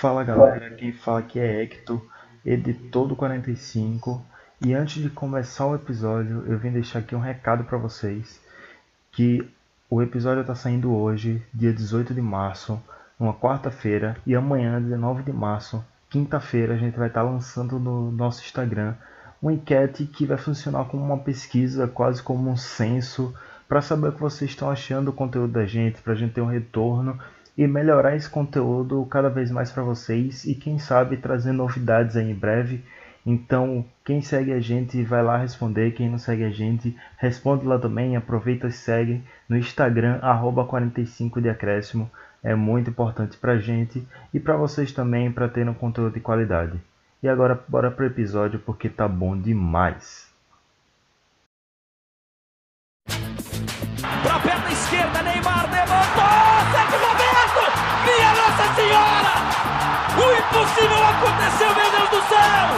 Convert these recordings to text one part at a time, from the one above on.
Fala galera, quem fala aqui é Hector, editor do 45. E antes de começar o episódio, eu vim deixar aqui um recado para vocês que o episódio está saindo hoje, dia 18 de março, uma quarta-feira, e amanhã, 19 de março, quinta-feira, a gente vai estar tá lançando no nosso Instagram uma enquete que vai funcionar como uma pesquisa, quase como um censo, para saber o que vocês estão achando do conteúdo da gente, para a gente ter um retorno e melhorar esse conteúdo cada vez mais para vocês e quem sabe trazer novidades aí em breve. Então, quem segue a gente vai lá responder, quem não segue a gente, responde lá também, aproveita e segue no Instagram, 45 de acréscimo, é muito importante pra gente e para vocês também, para terem um conteúdo de qualidade. E agora, bora pro episódio porque tá bom demais. Impossível aconteceu, meu Deus do céu!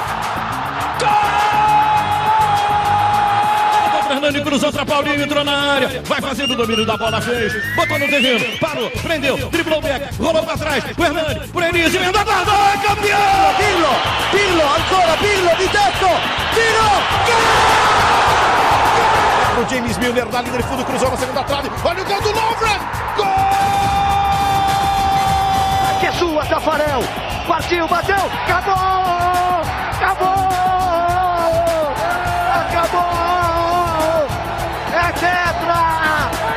Fernando cruzou para Paulinho, entrou na área, vai fazendo o domínio da bola, fez, botou no terreno, parou, prendeu, driblou o back, rolou para trás, o Hernani, por Enis, emendou a guarda, é campeão! Pirlo, Pirlo, ancora Pirlo, di tetto, tiro, gol! O James Milner na linha de fundo, cruzou na segunda trave, olha o gol do Lovren, gol! Que é sua, Tafarel, partiu, bateu, acabou, acabou! Acabou! É tetra!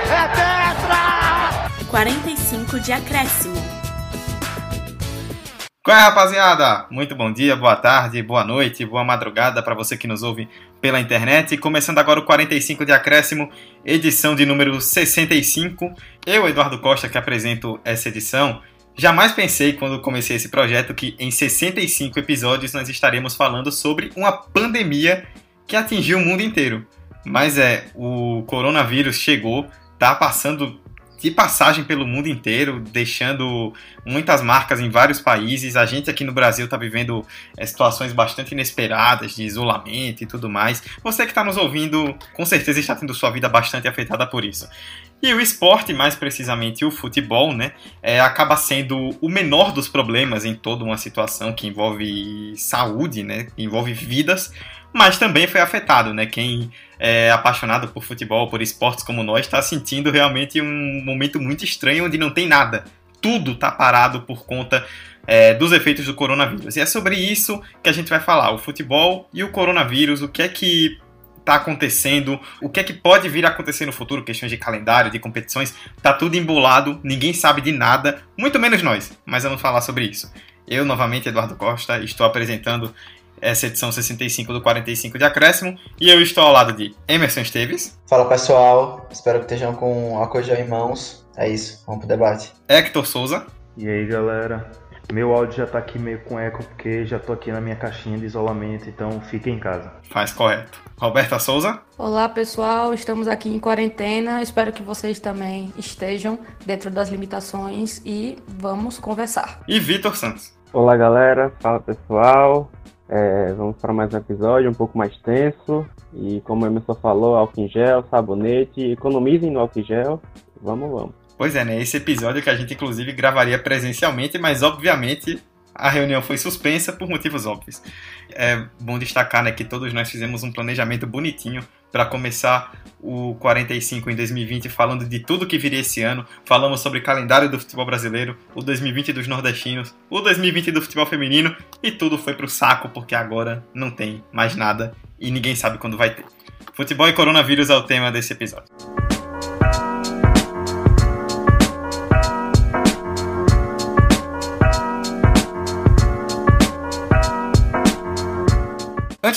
É tetra! 45 de acréscimo. Qual é, rapaziada? Muito bom dia, boa tarde, boa noite, boa madrugada para você que nos ouve pela internet. Começando agora o 45 de acréscimo, edição de número 65. Eu, Eduardo Costa, que apresento essa edição. Jamais pensei, quando comecei esse projeto, que em 65 episódios nós estaremos falando sobre uma pandemia que atingiu o mundo inteiro. Mas é, o coronavírus chegou, tá passando de passagem pelo mundo inteiro, deixando muitas marcas em vários países. A gente aqui no Brasil está vivendo é, situações bastante inesperadas de isolamento e tudo mais. Você que está nos ouvindo, com certeza está tendo sua vida bastante afetada por isso. E o esporte, mais precisamente o futebol, né, é, acaba sendo o menor dos problemas em toda uma situação que envolve saúde, né, envolve vidas, mas também foi afetado, né? Quem é apaixonado por futebol, por esportes como nós, está sentindo realmente um momento muito estranho onde não tem nada. Tudo está parado por conta é, dos efeitos do coronavírus. E é sobre isso que a gente vai falar: o futebol e o coronavírus, o que é que está acontecendo, o que é que pode vir a acontecer no futuro, questões de calendário, de competições, tá tudo embolado, ninguém sabe de nada, muito menos nós, mas vamos falar sobre isso. Eu, novamente, Eduardo Costa, estou apresentando essa edição 65 do 45 de Acréscimo. E eu estou ao lado de Emerson Esteves. Fala pessoal, espero que estejam com a coisa em mãos. É isso, vamos pro debate. Hector Souza. E aí galera, meu áudio já tá aqui meio com eco porque já tô aqui na minha caixinha de isolamento, então fique em casa. Faz correto. Roberta Souza. Olá pessoal, estamos aqui em quarentena. Espero que vocês também estejam dentro das limitações e vamos conversar. E Vitor Santos. Olá galera, fala pessoal. É, vamos para mais um episódio um pouco mais tenso. E como a Emerson falou, álcool em gel, sabonete, economizem no álcool em gel. Vamos, vamos. Pois é, né? Esse episódio que a gente inclusive gravaria presencialmente, mas obviamente a reunião foi suspensa por motivos óbvios. É bom destacar né, que todos nós fizemos um planejamento bonitinho para começar o 45 em 2020 falando de tudo que viria esse ano. Falamos sobre calendário do futebol brasileiro, o 2020 dos nordestinos, o 2020 do futebol feminino e tudo foi pro saco porque agora não tem mais nada e ninguém sabe quando vai ter. Futebol e coronavírus é o tema desse episódio.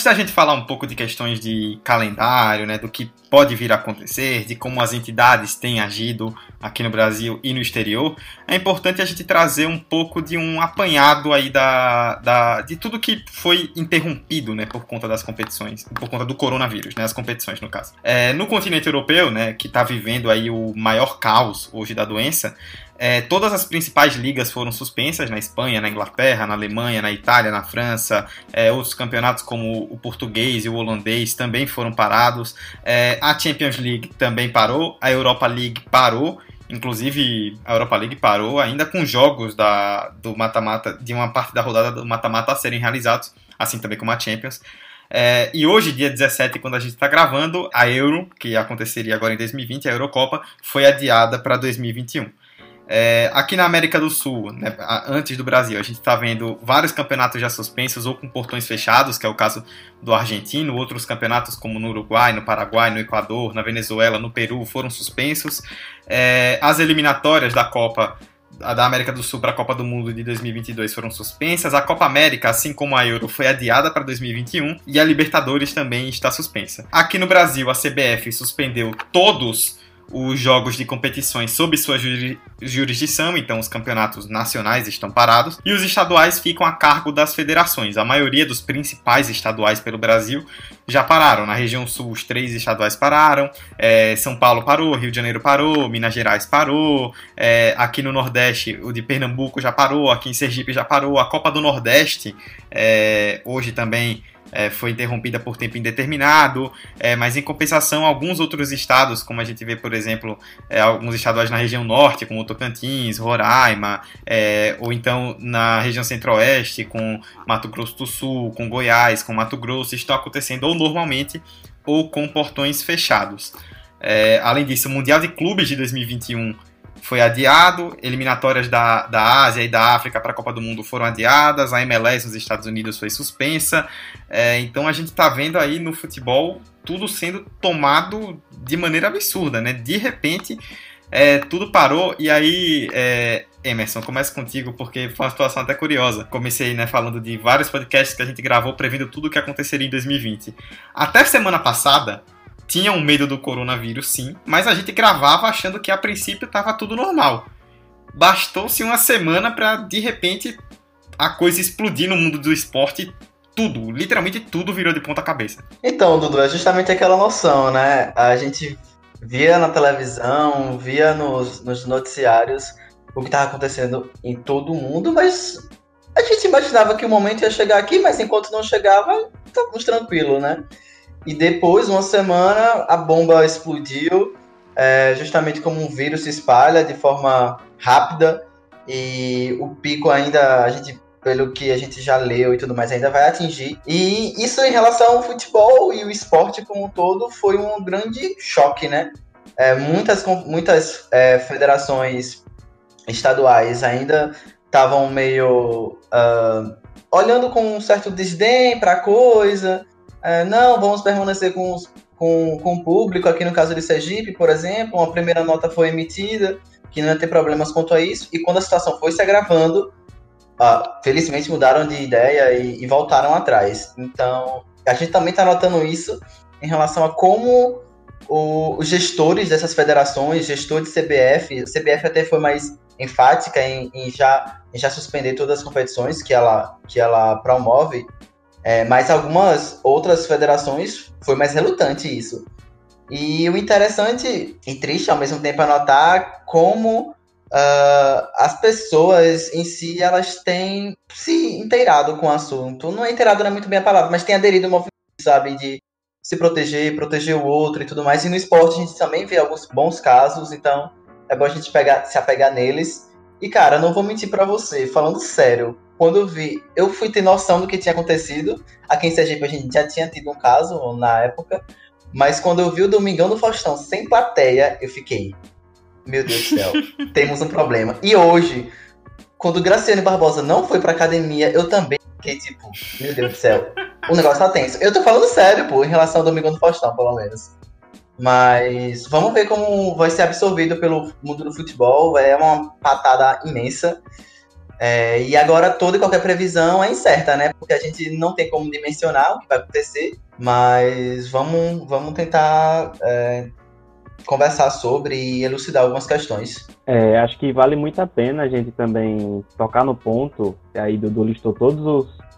Da gente falar um pouco de questões de calendário, né, do que pode vir a acontecer, de como as entidades têm agido aqui no Brasil e no exterior, é importante a gente trazer um pouco de um apanhado aí da, da de tudo que foi interrompido, né, por conta das competições, por conta do coronavírus, né, as competições no caso. É, no continente europeu, né, que está vivendo aí o maior caos hoje da doença, é, todas as principais ligas foram suspensas na Espanha, na Inglaterra, na Alemanha, na Itália, na França. É, outros campeonatos como o português e o holandês também foram parados. É, a Champions League também parou, a Europa League parou Inclusive, a Europa League parou ainda com jogos da, do mata-mata, de uma parte da rodada do mata-mata a serem realizados, assim também como a Champions. É, e hoje, dia 17, quando a gente está gravando, a Euro, que aconteceria agora em 2020, a Eurocopa, foi adiada para 2021. É, aqui na América do Sul, né, antes do Brasil, a gente está vendo vários campeonatos já suspensos ou com portões fechados, que é o caso do argentino, outros campeonatos como no Uruguai, no Paraguai, no Equador, na Venezuela, no Peru foram suspensos. É, as eliminatórias da Copa da América do Sul para a Copa do Mundo de 2022 foram suspensas. A Copa América, assim como a Euro, foi adiada para 2021 e a Libertadores também está suspensa. Aqui no Brasil, a CBF suspendeu todos os jogos de competições sob sua jurisdição, então os campeonatos nacionais estão parados, e os estaduais ficam a cargo das federações. A maioria dos principais estaduais pelo Brasil já pararam. Na região sul, os três estaduais pararam, é, São Paulo parou, Rio de Janeiro parou, Minas Gerais parou, é, aqui no Nordeste, o de Pernambuco já parou, aqui em Sergipe já parou, a Copa do Nordeste é, hoje também é, foi interrompida por tempo indeterminado, é, mas em compensação, alguns outros estados, como a gente vê, por exemplo, é, alguns estaduais na região norte, como Tocantins, Roraima, é, ou então na região centro-oeste, com Mato Grosso do Sul, com Goiás, com Mato Grosso, estão acontecendo ou normalmente ou com portões fechados. É, além disso, o Mundial de Clubes de 2021 foi adiado, eliminatórias da, da Ásia e da África para a Copa do Mundo foram adiadas, a MLS nos Estados Unidos foi suspensa. É, então a gente está vendo aí no futebol tudo sendo tomado de maneira absurda, né? De repente é, tudo parou e aí é, Emerson, começa contigo porque foi uma situação até curiosa. Comecei né, falando de vários podcasts que a gente gravou prevendo tudo o que aconteceria em 2020. Até semana passada, tinha um medo do coronavírus, sim, mas a gente gravava achando que a princípio estava tudo normal. Bastou-se uma semana para de repente a coisa explodir no mundo do esporte. Tudo, literalmente tudo virou de ponta cabeça. Então, Dudu, é justamente aquela noção, né? A gente via na televisão, via nos, nos noticiários o que estava acontecendo em todo o mundo, mas a gente imaginava que o momento ia chegar aqui, mas enquanto não chegava, estávamos tranquilos, né? E depois, uma semana, a bomba explodiu, é, justamente como um vírus se espalha de forma rápida. E o pico ainda, a gente, pelo que a gente já leu e tudo mais, ainda vai atingir. E isso em relação ao futebol e o esporte como um todo foi um grande choque, né? É, muitas muitas é, federações estaduais ainda estavam meio uh, olhando com um certo desdém para a coisa, é, não, vamos permanecer com, os, com, com o público, aqui no caso de Sergipe, por exemplo, uma primeira nota foi emitida, que não ia ter problemas quanto a isso, e quando a situação foi se agravando, ah, felizmente mudaram de ideia e, e, voltaram atrás. Então, a gente também está notando isso em relação a como o, os gestores dessas federações, gestor de CBF, a CBF até foi mais enfática em, em, já, em já suspender todas as competições que ela, que ela promove, é, mas algumas outras federações foi mais relutante isso. E o interessante e triste ao mesmo tempo é notar como uh, as pessoas em si elas têm se inteirado com o assunto. Não é inteirado não é muito bem a palavra, mas tem aderido ao movimento, sabe, de se proteger, proteger o outro e tudo mais. E no esporte a gente também vê alguns bons casos, então é bom a gente pegar, se apegar neles. E cara, não vou mentir para você, falando sério, quando eu vi, eu fui ter noção do que tinha acontecido. Aqui em Sergipe a gente já tinha tido um caso na época, mas quando eu vi o Domingão do Faustão sem plateia, eu fiquei, meu Deus do céu, temos um problema. E hoje, quando o Graciano Barbosa não foi pra academia, eu também fiquei tipo, meu Deus do céu, o negócio tá tenso. Eu tô falando sério, pô, em relação ao Domingão do Faustão, pelo menos. Mas vamos ver como vai ser absorvido pelo mundo do futebol. É uma patada imensa. É, e agora toda e qualquer previsão é incerta, né? Porque a gente não tem como dimensionar o que vai acontecer, mas vamos, vamos tentar é, conversar sobre e elucidar algumas questões. É, acho que vale muito a pena a gente também tocar no ponto, aí Dudu listou todos os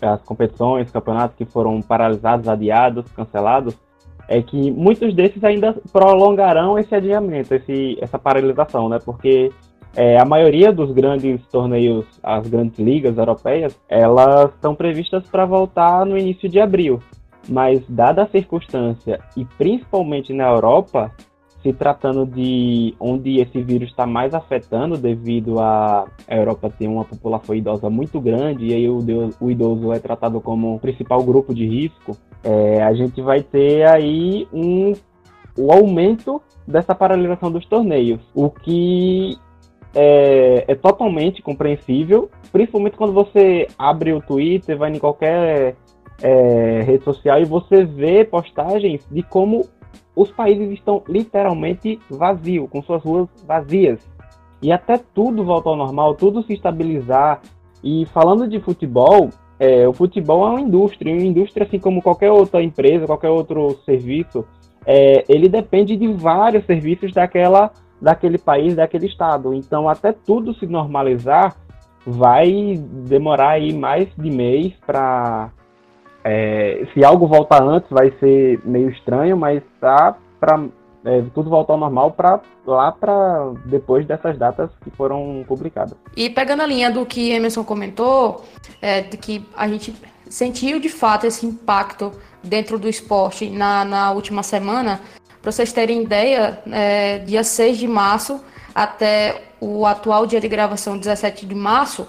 as competições, campeonatos que foram paralisados, adiados, cancelados, é que muitos desses ainda prolongarão esse adiamento, esse, essa paralisação, né? Porque é, a maioria dos grandes torneios, as grandes ligas europeias, elas estão previstas para voltar no início de abril. Mas, dada a circunstância, e principalmente na Europa, se tratando de onde esse vírus está mais afetando, devido a Europa ter uma população idosa muito grande, e aí o, o idoso é tratado como o principal grupo de risco, é, a gente vai ter aí um, o aumento dessa paralisação dos torneios, o que é, é, totalmente compreensível, principalmente quando você abre o Twitter, vai em qualquer é, rede social e você vê postagens de como os países estão literalmente vazios, com suas ruas vazias. E até tudo voltar ao normal, tudo se estabilizar. E falando de futebol, é, o futebol é uma indústria, uma indústria assim como qualquer outra empresa, qualquer outro serviço, é, ele depende de vários serviços daquela, daquele país, daquele estado. Então, até tudo se normalizar, vai demorar aí mais de mês para é, se algo voltar antes, vai ser meio estranho, mas tá para é, tudo voltar ao normal para lá para depois dessas datas que foram publicadas. E pegando a linha do que Emerson comentou, é, de que a gente sentiu de fato esse impacto dentro do esporte na, na última semana. Para vocês terem ideia, é, dia 6 de março até o atual dia de gravação, 17 de março,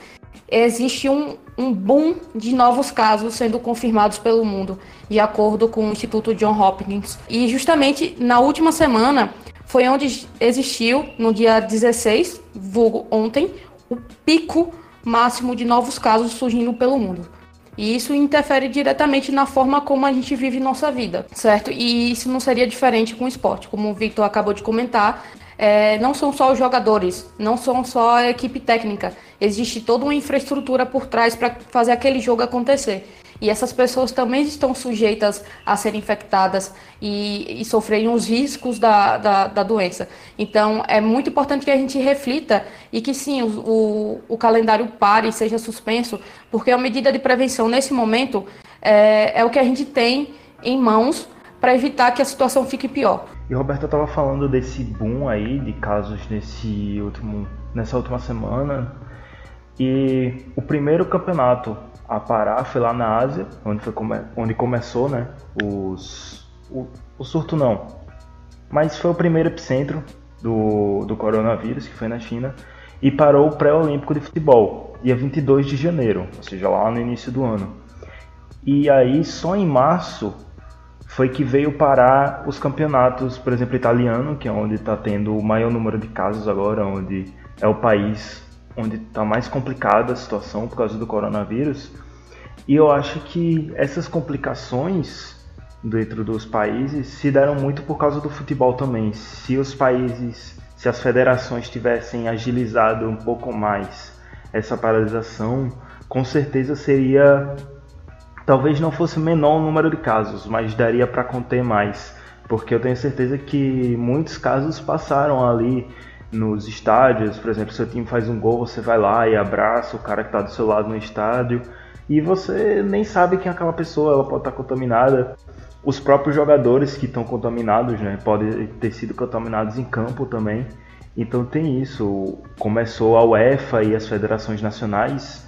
existe um, um boom de novos casos sendo confirmados pelo mundo, de acordo com o Instituto John Hopkins. E justamente na última semana foi onde existiu, no dia 16, vulgo ontem, o pico máximo de novos casos surgindo pelo mundo. E isso interfere diretamente na forma como a gente vive nossa vida, certo? E isso não seria diferente com o esporte, como o Victor acabou de comentar. É, não são só os jogadores, não são só a equipe técnica, existe toda uma infraestrutura por trás para fazer aquele jogo acontecer. E essas pessoas também estão sujeitas a serem infectadas e, e sofrerem os riscos da, da, da, doença. Então, é muito importante que a gente reflita e que sim, o, o, o calendário pare, seja suspenso, porque a medida de prevenção nesse momento é, é o que a gente tem em mãos para evitar que a situação fique pior. E Roberto estava falando desse boom aí de casos nesse último, nessa última semana e o primeiro campeonato a parar foi lá na Ásia, onde, foi come onde começou né, os, o, o surto não. Mas foi o primeiro epicentro do, do coronavírus, que foi na China, e parou o pré-olímpico de futebol, dia 22 de janeiro, ou seja, lá no início do ano. E aí, só em março, foi que veio parar os campeonatos, por exemplo, italiano, que é onde está tendo o maior número de casos agora, onde é o país onde está mais complicada a situação por causa do coronavírus. E eu acho que essas complicações dentro dos países se deram muito por causa do futebol também. Se os países, se as federações tivessem agilizado um pouco mais essa paralisação, com certeza seria talvez não fosse menor o número de casos, mas daria para conter mais, porque eu tenho certeza que muitos casos passaram ali nos estádios, por exemplo, seu time faz um gol, você vai lá e abraça o cara que está do seu lado no estádio e você nem sabe quem é aquela pessoa, ela pode estar tá contaminada. Os próprios jogadores que estão contaminados, né, podem ter sido contaminados em campo também. Então tem isso. Começou a UEFA e as federações nacionais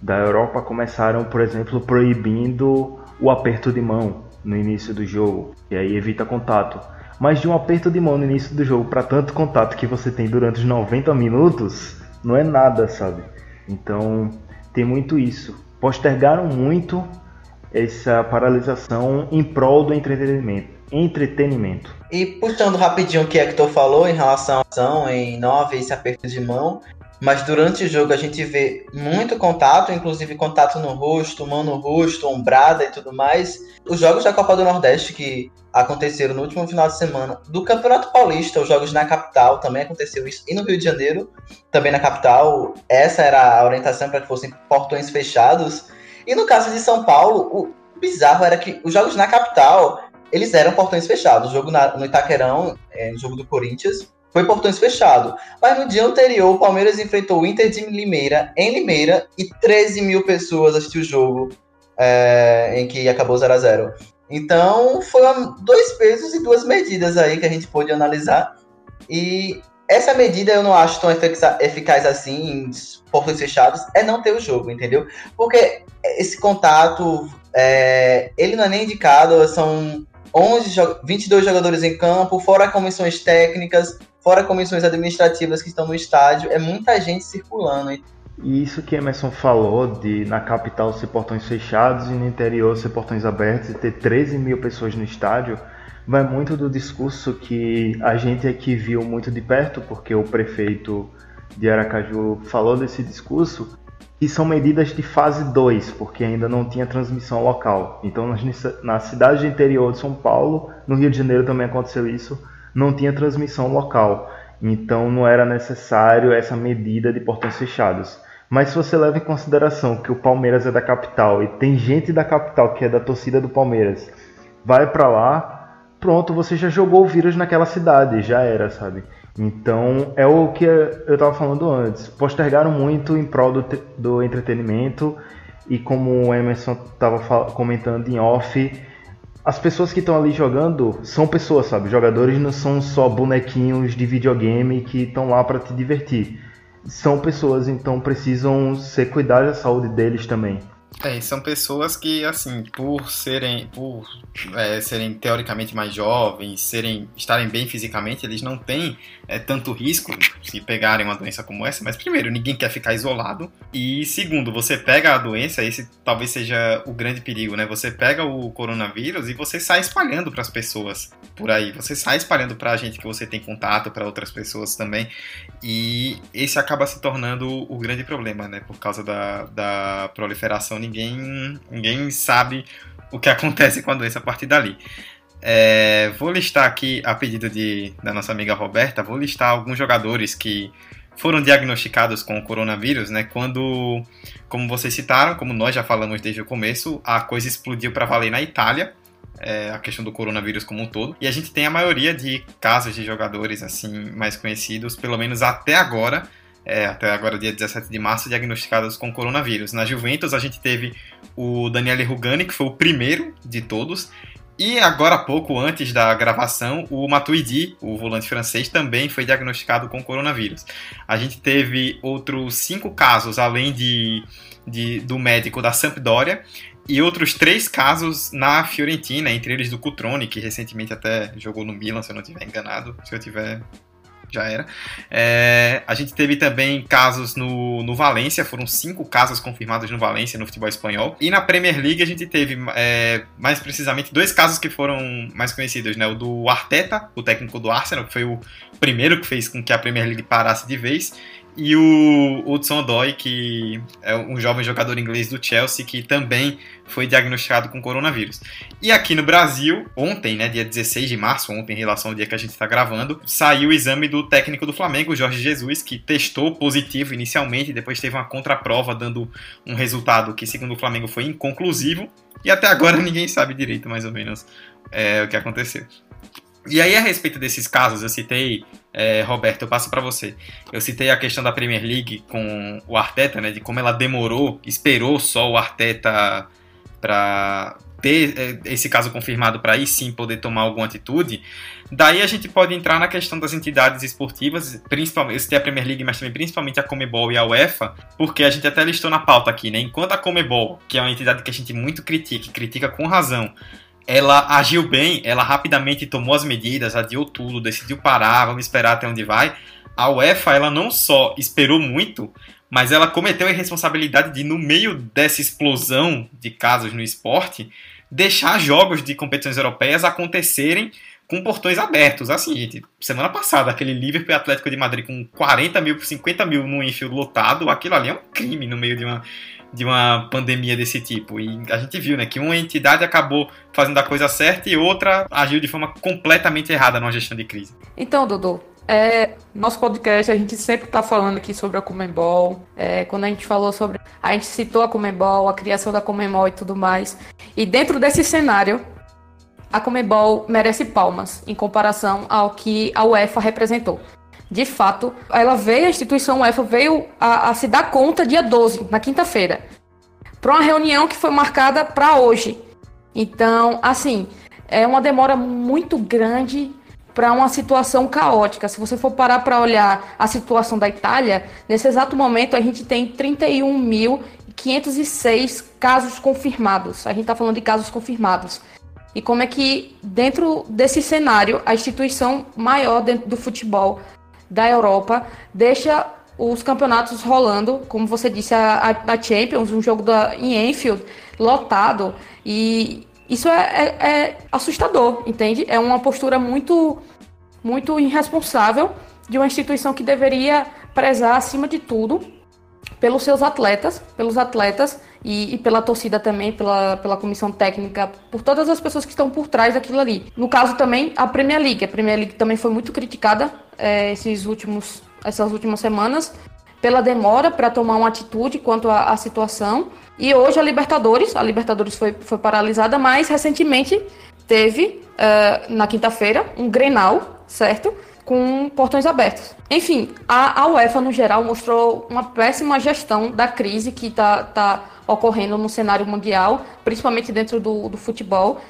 da Europa começaram, por exemplo, proibindo o aperto de mão no início do jogo, e aí evita contato mas de um aperto de mão no início do jogo para tanto contato que você tem durante os 90 minutos, não é nada, sabe? Então, tem muito isso. Postergaram muito essa paralisação em prol do entretenimento. Entretenimento. E puxando rapidinho o que Hector falou em relação à ação, em 9, esse aperto de mão, mas durante o jogo a gente vê muito contato, inclusive contato no rosto, mão no rosto, ombrada e tudo mais. Os jogos da Copa do Nordeste que aconteceram no último final de semana, do Campeonato Paulista, os jogos na capital também aconteceu isso, e no Rio de Janeiro, também na capital, essa era a orientação para que fossem portões fechados. E no caso de São Paulo, o bizarro era que os jogos na capital, eles eram portões fechados. O jogo na, no Itaquerão, é, no jogo do Corinthians, foi portões fechados. Mas no dia anterior, o Palmeiras enfrentou o Inter de Limeira, em Limeira, e 13 mil pessoas assistiram o jogo, é, em que acabou 0 a 0 Então, foram dois pesos e duas medidas aí que a gente pôde analisar. E essa medida eu não acho tão eficaz assim em portões fechados, é não ter o jogo, entendeu? Porque esse contato, é, ele não é nem indicado, são 11, 22 jogadores em campo, fora comissões técnicas, fora comissões administrativas que estão no estádio, é muita gente circulando. E isso que Emerson falou de na capital ser portões fechados e no interior ser portões abertos e ter 13 mil pessoas no estádio, vai muito do discurso que a gente aqui viu muito de perto, porque o prefeito de Aracaju falou desse discurso, e são medidas de fase 2, porque ainda não tinha transmissão local. Então, na cidade de interior de São Paulo, no Rio de Janeiro também aconteceu isso, não tinha transmissão local. Então, não era necessário essa medida de portões fechados. Mas se você leva em consideração que o Palmeiras é da capital e tem gente da capital que é da torcida do Palmeiras, vai para lá, pronto, você já jogou o vírus naquela cidade, já era, sabe? Então é o que eu estava falando antes. Postergaram muito em prol do, do entretenimento e como o Emerson estava comentando em off, as pessoas que estão ali jogando são pessoas, sabe? Jogadores não são só bonequinhos de videogame que estão lá para te divertir. São pessoas, então precisam ser cuidar da saúde deles também. É, são pessoas que, assim, por serem, por é, serem teoricamente mais jovens, serem, estarem bem fisicamente, eles não têm é, tanto risco se pegarem uma doença como essa. Mas primeiro, ninguém quer ficar isolado. E segundo, você pega a doença, esse talvez seja o grande perigo, né? Você pega o coronavírus e você sai espalhando para as pessoas por aí. Você sai espalhando para a gente que você tem contato, para outras pessoas também. E esse acaba se tornando o grande problema, né? Por causa da, da proliferação ninguém, ninguém sabe o que acontece com a doença a partir dali. É, vou listar aqui, a pedido de, da nossa amiga Roberta, vou listar alguns jogadores que foram diagnosticados com o coronavírus, né? Quando, como vocês citaram, como nós já falamos desde o começo, a coisa explodiu para valer na Itália, é, a questão do coronavírus como um todo. E a gente tem a maioria de casos de jogadores assim mais conhecidos, pelo menos até agora, é, até agora, dia 17 de março, diagnosticados com coronavírus. Na Juventus, a gente teve o Daniele Rugani, que foi o primeiro de todos. E agora há pouco, antes da gravação, o Matuidi, o volante francês, também foi diagnosticado com coronavírus. A gente teve outros cinco casos, além de, de do médico da Sampdoria, e outros três casos na Fiorentina, entre eles do Cutrone, que recentemente até jogou no Milan, se eu não estiver enganado. Se eu tiver já era. É, a gente teve também casos no, no Valência, foram cinco casos confirmados no Valência, no futebol espanhol. E na Premier League a gente teve, é, mais precisamente, dois casos que foram mais conhecidos, né? O do Arteta, o técnico do Arsenal, que foi o primeiro que fez com que a Premier League parasse de vez, e o Hudson Odoi, que é um jovem jogador inglês do Chelsea, que também foi diagnosticado com coronavírus. E aqui no Brasil, ontem, né, dia 16 de março, ontem em relação ao dia que a gente está gravando, saiu o exame do técnico do Flamengo, Jorge Jesus, que testou positivo inicialmente, depois teve uma contraprova dando um resultado que, segundo o Flamengo, foi inconclusivo. E até agora ninguém sabe direito, mais ou menos, é, o que aconteceu. E aí, a respeito desses casos, eu citei, é, Roberto, eu passo para você. Eu citei a questão da Premier League com o Arteta, né? De como ela demorou, esperou só o Arteta para ter é, esse caso confirmado para aí sim poder tomar alguma atitude. Daí a gente pode entrar na questão das entidades esportivas, principalmente, citei a Premier League, mas também principalmente a Comebol e a UEFA, porque a gente até listou na pauta aqui, né? Enquanto a Comebol, que é uma entidade que a gente muito critica, e critica com razão, ela agiu bem, ela rapidamente tomou as medidas, adiou tudo, decidiu parar, vamos esperar até onde vai. A UEFA, ela não só esperou muito, mas ela cometeu a irresponsabilidade de, no meio dessa explosão de casos no esporte, deixar jogos de competições europeias acontecerem com portões abertos. Assim, gente, semana passada, aquele Liverpool Atlético de Madrid com 40 mil, 50 mil no Enfield lotado, aquilo ali é um crime no meio de uma, de uma pandemia desse tipo. E a gente viu, né, que uma entidade acabou fazendo a coisa certa e outra agiu de forma completamente errada numa gestão de crise. Então, Dudu, é, nosso podcast a gente sempre está falando aqui sobre a Comembol. É, quando a gente falou sobre. A gente citou a Comembol, a criação da Comembol e tudo mais. E dentro desse cenário, a Comembol merece palmas em comparação ao que a UEFA representou de fato, ela veio, a instituição UEFA veio a, a se dar conta dia 12, na quinta-feira, para uma reunião que foi marcada para hoje. Então, assim, é uma demora muito grande para uma situação caótica. Se você for parar para olhar a situação da Itália, nesse exato momento a gente tem 31.506 casos confirmados. A gente está falando de casos confirmados. e como é que, dentro desse cenário, a instituição maior dentro do futebol da Europa deixa os campeonatos rolando, como você disse, a, a Champions, um jogo da, em Enfield, lotado, e isso é, é, é assustador, entende? É uma postura muito, muito irresponsável de uma instituição que deveria prezar, acima de tudo, pelos seus atletas, pelos atletas e, e, pela torcida também, pela, pela comissão técnica, por todas as pessoas que estão por trás daquilo ali. No caso também, a Premier League. A Premier League também foi muito criticada é, esses últimos, essas últimas semanas pela demora para tomar uma atitude quanto à, à, situação. E hoje a Libertadores, a Libertadores foi, foi paralisada, mas recentemente teve, uh, na quinta-feira, um Grenal, certo? Com portões abertos. Enfim, a, a UEFA no geral mostrou uma péssima gestão da crise que está tá ocorrendo no cenário mundial, principalmente dentro do, do futebol.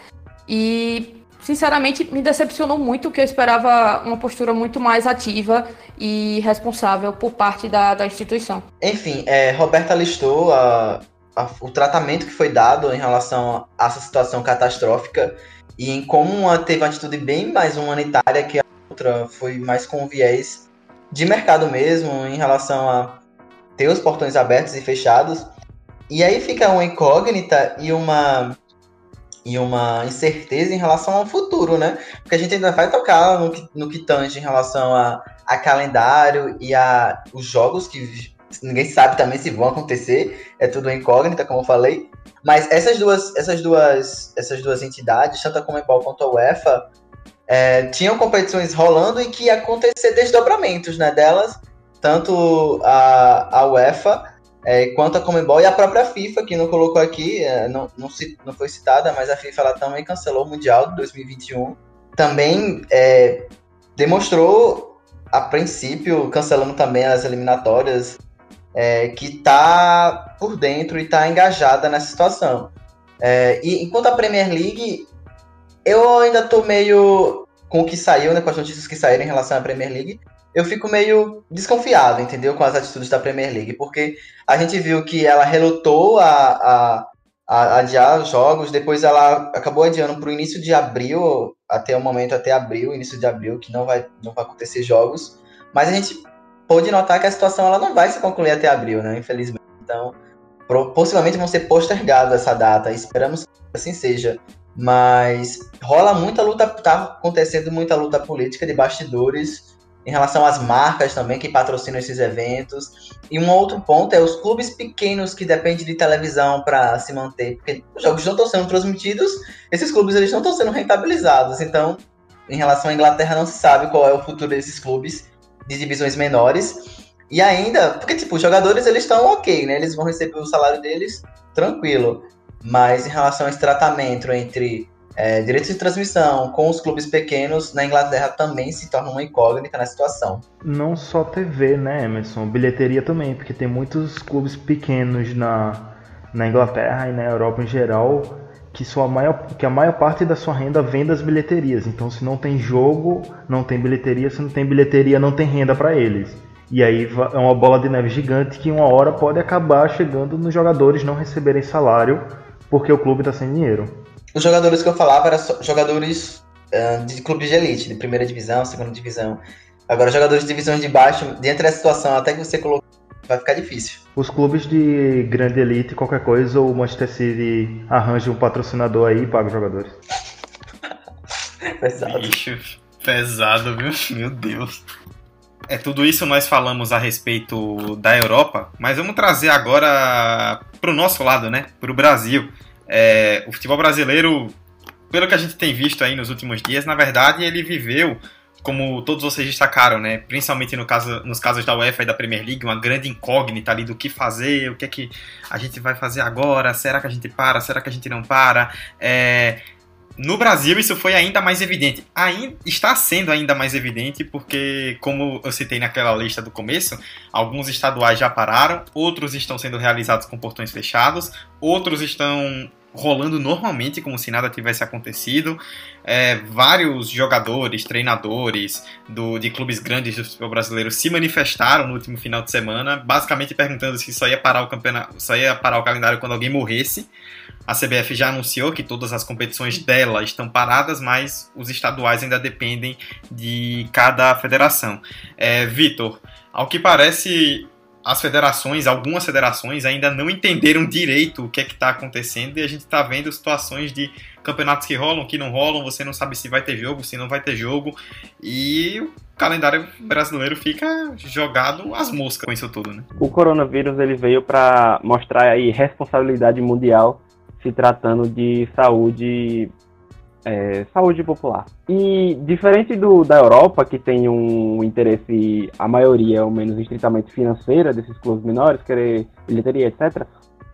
E, sinceramente, me decepcionou muito, que eu esperava uma postura muito mais ativa e responsável por parte da, da instituição. Enfim, é, Roberta listou a, a, o tratamento que foi dado em relação a essa situação catastrófica e em como uma, teve uma atitude bem mais humanitária que outra foi mais com viés de mercado mesmo, em relação a ter os portões abertos e fechados. E aí fica uma incógnita e uma e uma incerteza em relação ao futuro, né? Porque a gente ainda vai tocar no que, no que tange em relação a, a calendário e a os jogos que ninguém sabe também se vão acontecer, é tudo incógnita, como eu falei. Mas essas duas, essas duas, essas duas entidades, tanto a Comebol quanto a UEFA, é, tinham competições rolando e que ia acontecer desdobramentos né, delas, tanto a, a UEFA é, quanto a Comebol e a própria FIFA, que não colocou aqui, é, não, não, se, não foi citada, mas a FIFA ela também cancelou o Mundial de 2021. Também é, demonstrou, a princípio, cancelando também as eliminatórias, é, que está por dentro e está engajada nessa situação. É, e enquanto a Premier League eu ainda tô meio com o que saiu, né, com as notícias que saíram em relação à Premier League, eu fico meio desconfiado, entendeu, com as atitudes da Premier League, porque a gente viu que ela relutou a, a, a adiar os jogos, depois ela acabou adiando para o início de abril, até o momento até abril, início de abril, que não vai, não vai acontecer jogos, mas a gente pôde notar que a situação ela não vai se concluir até abril, né, infelizmente. Então, possivelmente vão ser postergadas essa data, esperamos que assim seja. Mas rola muita luta, tá acontecendo muita luta política de bastidores em relação às marcas também que patrocinam esses eventos. E um outro ponto é os clubes pequenos que dependem de televisão para se manter, porque os jogos não estão sendo transmitidos, esses clubes eles não estão sendo rentabilizados. Então, em relação à Inglaterra, não se sabe qual é o futuro desses clubes de divisões menores. E ainda, porque tipo, os jogadores eles estão ok, né? Eles vão receber o salário deles tranquilo. Mas em relação a esse tratamento entre é, direitos de transmissão com os clubes pequenos, na Inglaterra também se torna uma incógnita na situação. Não só TV, né, Emerson? Bilheteria também, porque tem muitos clubes pequenos na, na Inglaterra e na Europa em geral que, sua maior, que a maior parte da sua renda vem das bilheterias. Então, se não tem jogo, não tem bilheteria. Se não tem bilheteria, não tem renda para eles. E aí é uma bola de neve gigante que uma hora pode acabar chegando nos jogadores não receberem salário porque o clube está sem dinheiro. Os jogadores que eu falava eram jogadores uh, de clubes de elite, de primeira divisão, segunda divisão. Agora, jogadores de divisões de baixo, dentro da situação, até que você colocou, vai ficar difícil. Os clubes de grande elite, qualquer coisa, o Manchester City arranja um patrocinador aí e paga os jogadores. pesado. Bicho, pesado, viu? Meu Deus. É tudo isso nós falamos a respeito da Europa, mas vamos trazer agora para o nosso lado, né? Para o Brasil. É, o futebol brasileiro, pelo que a gente tem visto aí nos últimos dias, na verdade ele viveu, como todos vocês destacaram, né? Principalmente no caso, nos casos da UEFA e da Premier League, uma grande incógnita ali do que fazer, o que é que a gente vai fazer agora, será que a gente para, será que a gente não para? É, no Brasil, isso foi ainda mais evidente. Ainda, está sendo ainda mais evidente porque, como eu citei naquela lista do começo, alguns estaduais já pararam, outros estão sendo realizados com portões fechados, outros estão rolando normalmente, como se nada tivesse acontecido. É, vários jogadores, treinadores do, de clubes grandes do futebol brasileiro se manifestaram no último final de semana, basicamente perguntando se só ia parar o campeonato, só ia parar o calendário quando alguém morresse. A CBF já anunciou que todas as competições dela estão paradas, mas os estaduais ainda dependem de cada federação. É, Vitor, ao que parece, as federações, algumas federações, ainda não entenderam direito o que é que está acontecendo e a gente está vendo situações de campeonatos que rolam, que não rolam, você não sabe se vai ter jogo, se não vai ter jogo e o calendário brasileiro fica jogado às moscas com isso tudo, né? O coronavírus ele veio para mostrar aí responsabilidade mundial se tratando de saúde é, saúde popular. E diferente do, da Europa, que tem um interesse, a maioria, ou menos estritamente financeira, desses clubes menores, querer bilheteria, etc.,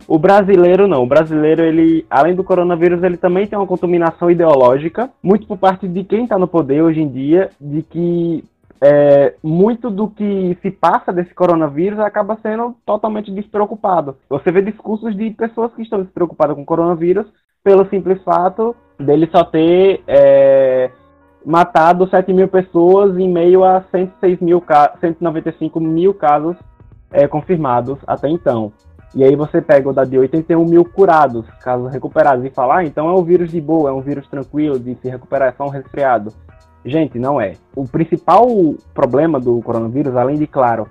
o brasileiro não. O brasileiro, ele, além do coronavírus, ele também tem uma contaminação ideológica, muito por parte de quem está no poder hoje em dia, de que é, muito do que se passa desse coronavírus acaba sendo totalmente despreocupado. Você vê discursos de pessoas que estão despreocupadas com o coronavírus pelo simples fato dele só ter é, matado 7 mil pessoas em meio a 106 mil, 195 mil casos é, confirmados até então. E aí você pega o da de 81 mil curados, casos recuperados, e fala, ah, então é um vírus de boa, é um vírus tranquilo de se recuperar, é só um resfriado. Gente, não é. O principal problema do coronavírus, além de, claro,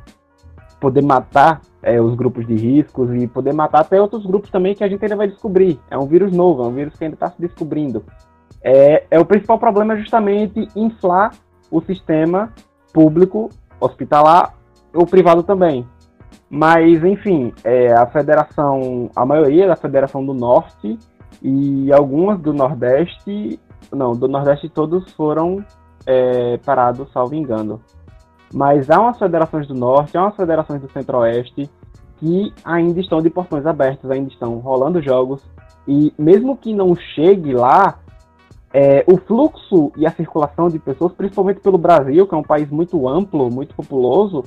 poder matar é, os grupos de riscos e poder matar até outros grupos também que a gente ainda vai descobrir. É um vírus novo, é um vírus que ainda está se descobrindo. É, é o principal problema é justamente inflar o sistema público, hospitalar ou privado também. Mas, enfim, é, a federação, a maioria da federação do Norte e algumas do Nordeste, não, do Nordeste todos foram é, parados, salvo engano. Mas há umas federações do Norte, há umas federações do Centro-Oeste que ainda estão de portões abertos, ainda estão rolando jogos. E mesmo que não chegue lá, é, o fluxo e a circulação de pessoas, principalmente pelo Brasil, que é um país muito amplo, muito populoso,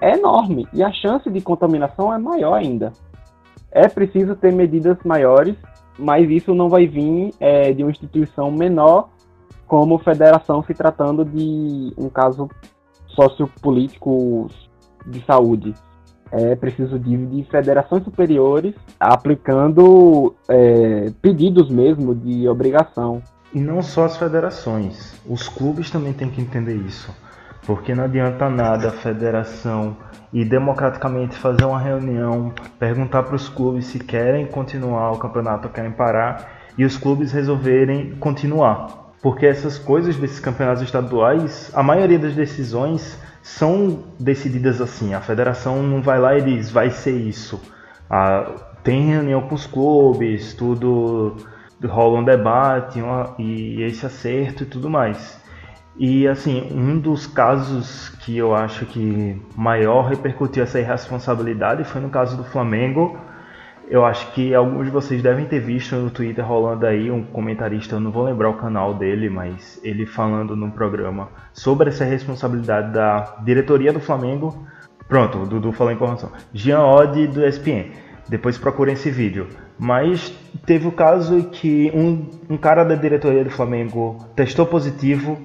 é enorme. E a chance de contaminação é maior ainda. É preciso ter medidas maiores, mas isso não vai vir é, de uma instituição menor, como federação, se tratando de um caso sociopolíticos de saúde. É preciso de, de federações superiores aplicando é, pedidos mesmo de obrigação. E não só as federações, os clubes também têm que entender isso. Porque não adianta nada a federação e democraticamente fazer uma reunião, perguntar para os clubes se querem continuar o campeonato ou querem parar, e os clubes resolverem continuar porque essas coisas desses campeonatos estaduais, a maioria das decisões são decididas assim. A federação não vai lá e diz, vai ser isso. Ah, tem reunião com os clubes, tudo rola um debate uma, e esse acerto e tudo mais. E assim, um dos casos que eu acho que maior repercutiu essa irresponsabilidade foi no caso do Flamengo, eu acho que alguns de vocês devem ter visto no Twitter rolando aí um comentarista, eu não vou lembrar o canal dele, mas ele falando no programa sobre essa responsabilidade da diretoria do Flamengo. Pronto, o Dudu falou a informação. Jean Odd do ESPN. Depois procurem esse vídeo. Mas teve o caso que um, um cara da diretoria do Flamengo testou positivo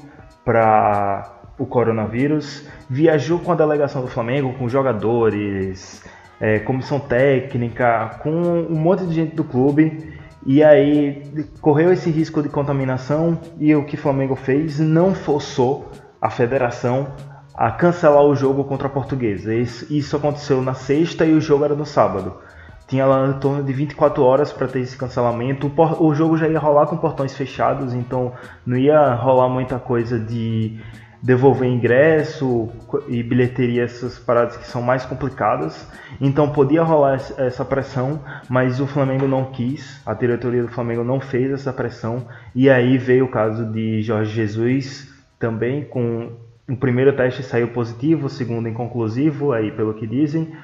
para o coronavírus, viajou com a delegação do Flamengo, com jogadores, é, comissão técnica, com um monte de gente do clube. E aí correu esse risco de contaminação e o que o Flamengo fez não forçou a federação a cancelar o jogo contra a Portuguesa. Isso, aconteceu na sexta e o jogo era no sábado. Tinha lá em torno de 24 horas para ter esse cancelamento. O jogo já ia rolar com portões fechados, então não ia rolar muita coisa de devolver ingresso e bilheteria, essas paradas que são mais complicadas. Então podia rolar essa pressão, mas o Flamengo não quis, a diretoria do Flamengo não fez essa pressão. E aí veio o caso de Jorge Jesus também com o primeiro teste saiu positivo, o segundo inconclusivo, aí pelo que dizem.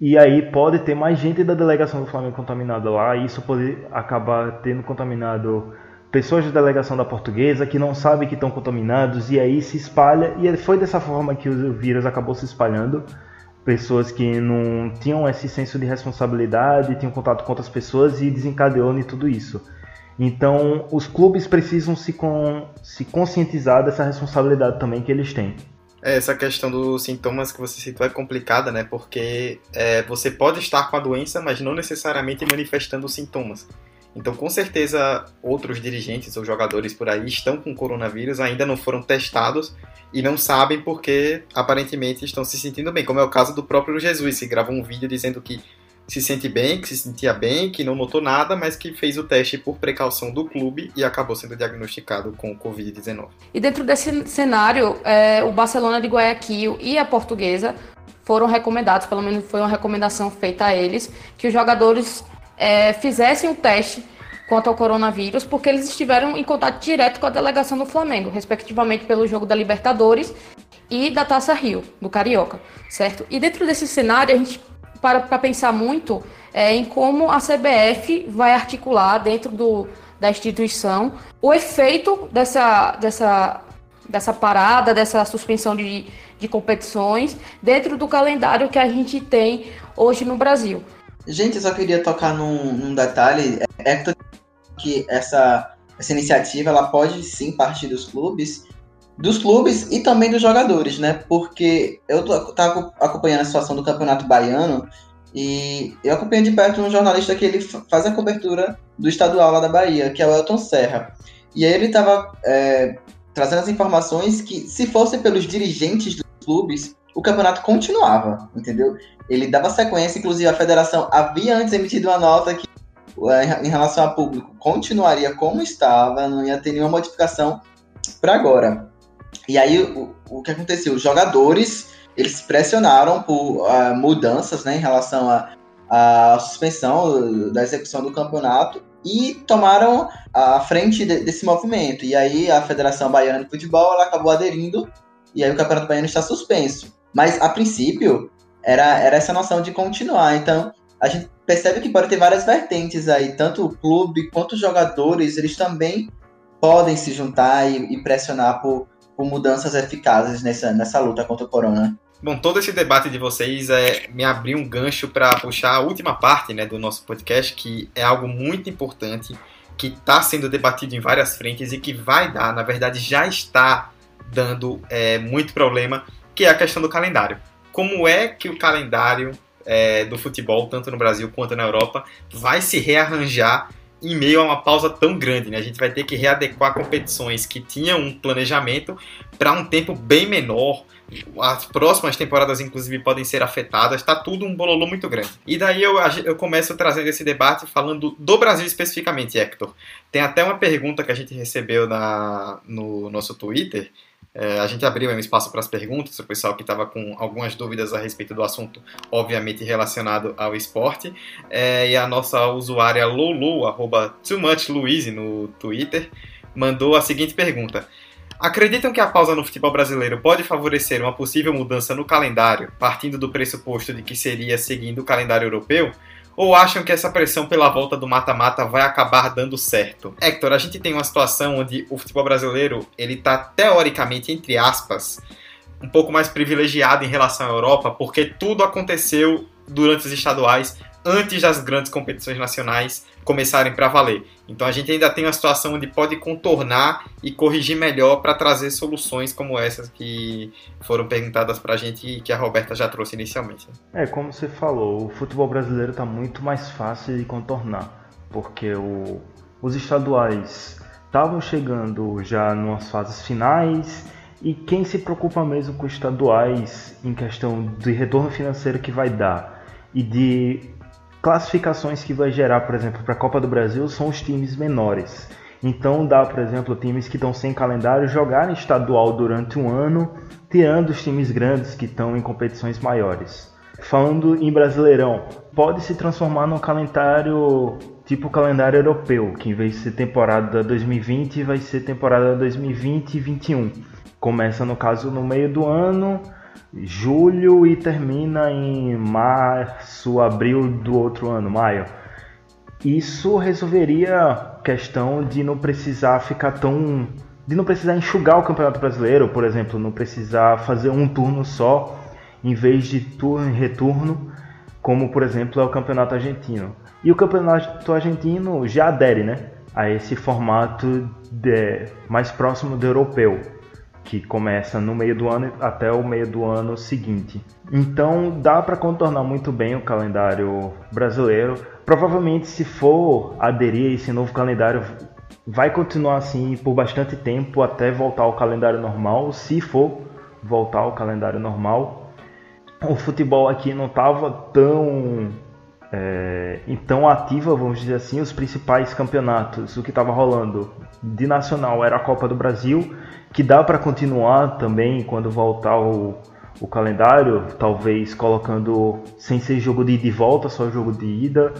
E aí pode ter mais gente da delegação do Flamengo contaminada lá, e isso pode acabar tendo contaminado pessoas da delegação da portuguesa que não sabem que estão contaminados e aí se espalha e foi dessa forma que o vírus acabou se espalhando pessoas que não tinham esse senso de responsabilidade, tinham contato com outras pessoas e desencadeou em tudo isso. Então, os clubes precisam se, com, se conscientizar dessa responsabilidade também que eles têm. É, essa questão dos sintomas que você citou é complicada, né? Porque é, você pode estar com a doença, mas não necessariamente manifestando sintomas. Então, com certeza, outros dirigentes ou jogadores por aí estão com coronavírus, ainda não foram testados e não sabem porque aparentemente estão se sentindo bem, como é o caso do próprio Jesus, que gravou um vídeo dizendo que se sente bem, que se sentia bem, que não notou nada, mas que fez o teste por precaução do clube e acabou sendo diagnosticado com o Covid-19. E dentro desse cenário, é, o Barcelona de Guayaquil e a Portuguesa foram recomendados, pelo menos foi uma recomendação feita a eles, que os jogadores é, fizessem o teste quanto ao coronavírus, porque eles estiveram em contato direto com a delegação do Flamengo, respectivamente pelo jogo da Libertadores e da Taça Rio, do Carioca, certo? E dentro desse cenário, a gente para, para pensar muito é, em como a CBF vai articular dentro do, da instituição o efeito dessa, dessa, dessa parada, dessa suspensão de, de competições dentro do calendário que a gente tem hoje no Brasil. Gente, eu só queria tocar num, num detalhe. É que essa, essa iniciativa ela pode sim partir dos clubes, dos clubes e também dos jogadores, né? Porque eu estava acompanhando a situação do Campeonato Baiano e eu acompanho de perto um jornalista que ele faz a cobertura do estadual lá da Bahia, que é o Elton Serra. E aí ele estava é, trazendo as informações que, se fosse pelos dirigentes dos clubes, o campeonato continuava, entendeu? Ele dava sequência, inclusive a federação havia antes emitido uma nota que é, em relação a público continuaria como estava, não ia ter nenhuma modificação para agora. E aí o, o que aconteceu? Os jogadores eles pressionaram por uh, mudanças né, em relação à suspensão da execução do campeonato e tomaram a frente de, desse movimento. E aí a Federação Baiana de Futebol ela acabou aderindo e aí o Campeonato Baiano está suspenso. Mas a princípio era, era essa noção de continuar. Então a gente percebe que pode ter várias vertentes aí, tanto o clube quanto os jogadores, eles também podem se juntar e, e pressionar por, por mudanças eficazes nessa, nessa luta contra o corona. Bom, todo esse debate de vocês é me abrir um gancho para puxar a última parte né, do nosso podcast, que é algo muito importante, que está sendo debatido em várias frentes e que vai dar, na verdade já está dando é, muito problema, que é a questão do calendário. Como é que o calendário é, do futebol, tanto no Brasil quanto na Europa, vai se rearranjar em meio a uma pausa tão grande. Né? A gente vai ter que readequar competições que tinham um planejamento para um tempo bem menor. As próximas temporadas, inclusive, podem ser afetadas. Está tudo um bololô muito grande. E daí eu, eu começo trazendo esse debate falando do Brasil especificamente, Hector. Tem até uma pergunta que a gente recebeu na, no nosso Twitter é, a gente abriu um espaço para as perguntas, o pessoal que estava com algumas dúvidas a respeito do assunto, obviamente relacionado ao esporte. É, e a nossa usuária Lulu, arroba TooMuchLuiz no Twitter, mandou a seguinte pergunta. Acreditam que a pausa no futebol brasileiro pode favorecer uma possível mudança no calendário, partindo do pressuposto de que seria seguindo o calendário europeu? Ou acham que essa pressão pela volta do mata-mata vai acabar dando certo? Hector, a gente tem uma situação onde o futebol brasileiro ele está teoricamente entre aspas um pouco mais privilegiado em relação à Europa, porque tudo aconteceu durante os estaduais antes das grandes competições nacionais começarem para valer. Então a gente ainda tem uma situação onde pode contornar e corrigir melhor para trazer soluções como essas que foram perguntadas para a gente e que a Roberta já trouxe inicialmente. É, como você falou, o futebol brasileiro está muito mais fácil de contornar, porque o, os estaduais estavam chegando já nas fases finais e quem se preocupa mesmo com estaduais em questão de retorno financeiro que vai dar e de classificações que vai gerar, por exemplo, para a Copa do Brasil são os times menores. Então dá, por exemplo, times que estão sem calendário jogarem estadual durante um ano, tirando os times grandes que estão em competições maiores. Falando em Brasileirão, pode se transformar num calendário tipo calendário europeu, que em vez de ser temporada 2020 vai ser temporada 2020 e 21. Começa no caso no meio do ano julho e termina em março, abril do outro ano, maio. Isso resolveria questão de não precisar ficar tão. de não precisar enxugar o Campeonato Brasileiro, por exemplo, não precisar fazer um turno só em vez de turno e retorno, como por exemplo é o campeonato argentino. E o campeonato argentino já adere né, a esse formato de, mais próximo do europeu, que começa no meio do ano até o meio do ano seguinte. Então dá para contornar muito bem o calendário brasileiro. Provavelmente, se for aderir a esse novo calendário, vai continuar assim por bastante tempo até voltar ao calendário normal, se for voltar ao calendário normal. O futebol aqui não estava tão é, tão ativa, vamos dizer assim, os principais campeonatos. O que estava rolando de nacional era a Copa do Brasil, que dá para continuar também quando voltar o, o calendário, talvez colocando sem ser jogo de ida e volta, só jogo de ida.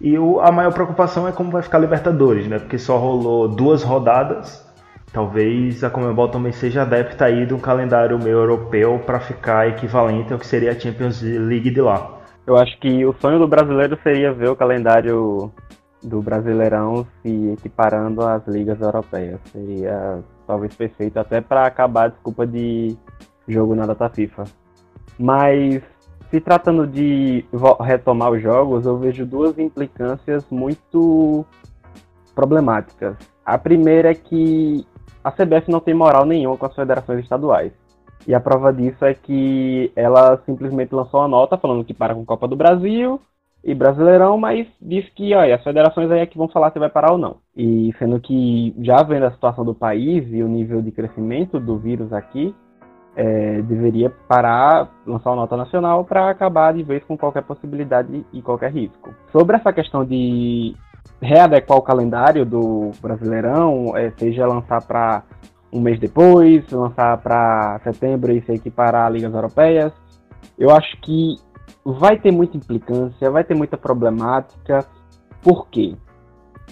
E o, a maior preocupação é como vai ficar a Libertadores, né? Porque só rolou duas rodadas. Talvez a Comebol também seja adepta aí de um calendário meio europeu para ficar equivalente ao que seria a Champions League de lá. Eu acho que o sonho do brasileiro seria ver o calendário do Brasileirão se equiparando às ligas europeias. Seria talvez perfeito até para acabar a desculpa de jogo na data FIFA. Mas se tratando de retomar os jogos, eu vejo duas implicâncias muito problemáticas. A primeira é que a CBF não tem moral nenhuma com as federações estaduais. E a prova disso é que ela simplesmente lançou uma nota falando que para com Copa do Brasil e Brasileirão, mas disse que olha, as federações aí é que vão falar se vai parar ou não. E sendo que já vendo a situação do país e o nível de crescimento do vírus aqui, é, deveria parar, lançar uma nota nacional para acabar de vez com qualquer possibilidade e qualquer risco. Sobre essa questão de readequar o calendário do Brasileirão, é, seja lançar para um mês depois, lançar para setembro e se equiparar a ligas europeias, eu acho que vai ter muita implicância, vai ter muita problemática. Por quê?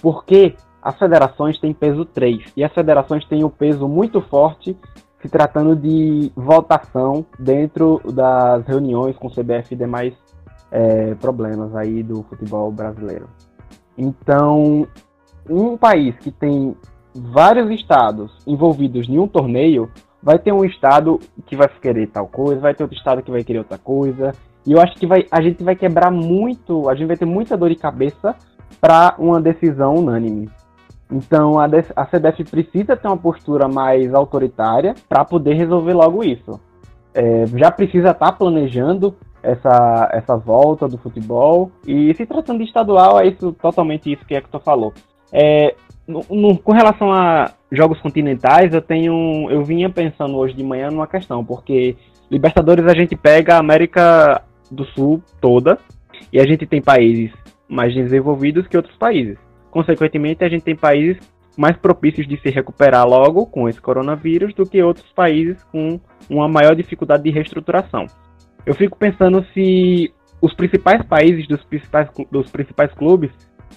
Porque as federações têm peso 3 e as federações têm um peso muito forte se tratando de votação dentro das reuniões com o CBF e demais é, problemas aí do futebol brasileiro. Então, um país que tem vários estados envolvidos em um torneio, vai ter um estado que vai querer tal coisa, vai ter outro estado que vai querer outra coisa. E eu acho que vai, a gente vai quebrar muito, a gente vai ter muita dor de cabeça para uma decisão unânime. Então a, a CBF precisa ter uma postura mais autoritária para poder resolver logo isso. É, já precisa estar tá planejando essa, essa volta do futebol. E se tratando de estadual, é isso totalmente isso que tu falou. É, no, no, com relação a jogos continentais, eu tenho. Eu vinha pensando hoje de manhã numa questão, porque Libertadores a gente pega América do Sul toda e a gente tem países mais desenvolvidos que outros países. Consequentemente, a gente tem países mais propícios de se recuperar logo com esse coronavírus do que outros países com uma maior dificuldade de reestruturação. Eu fico pensando se os principais países dos principais, dos principais clubes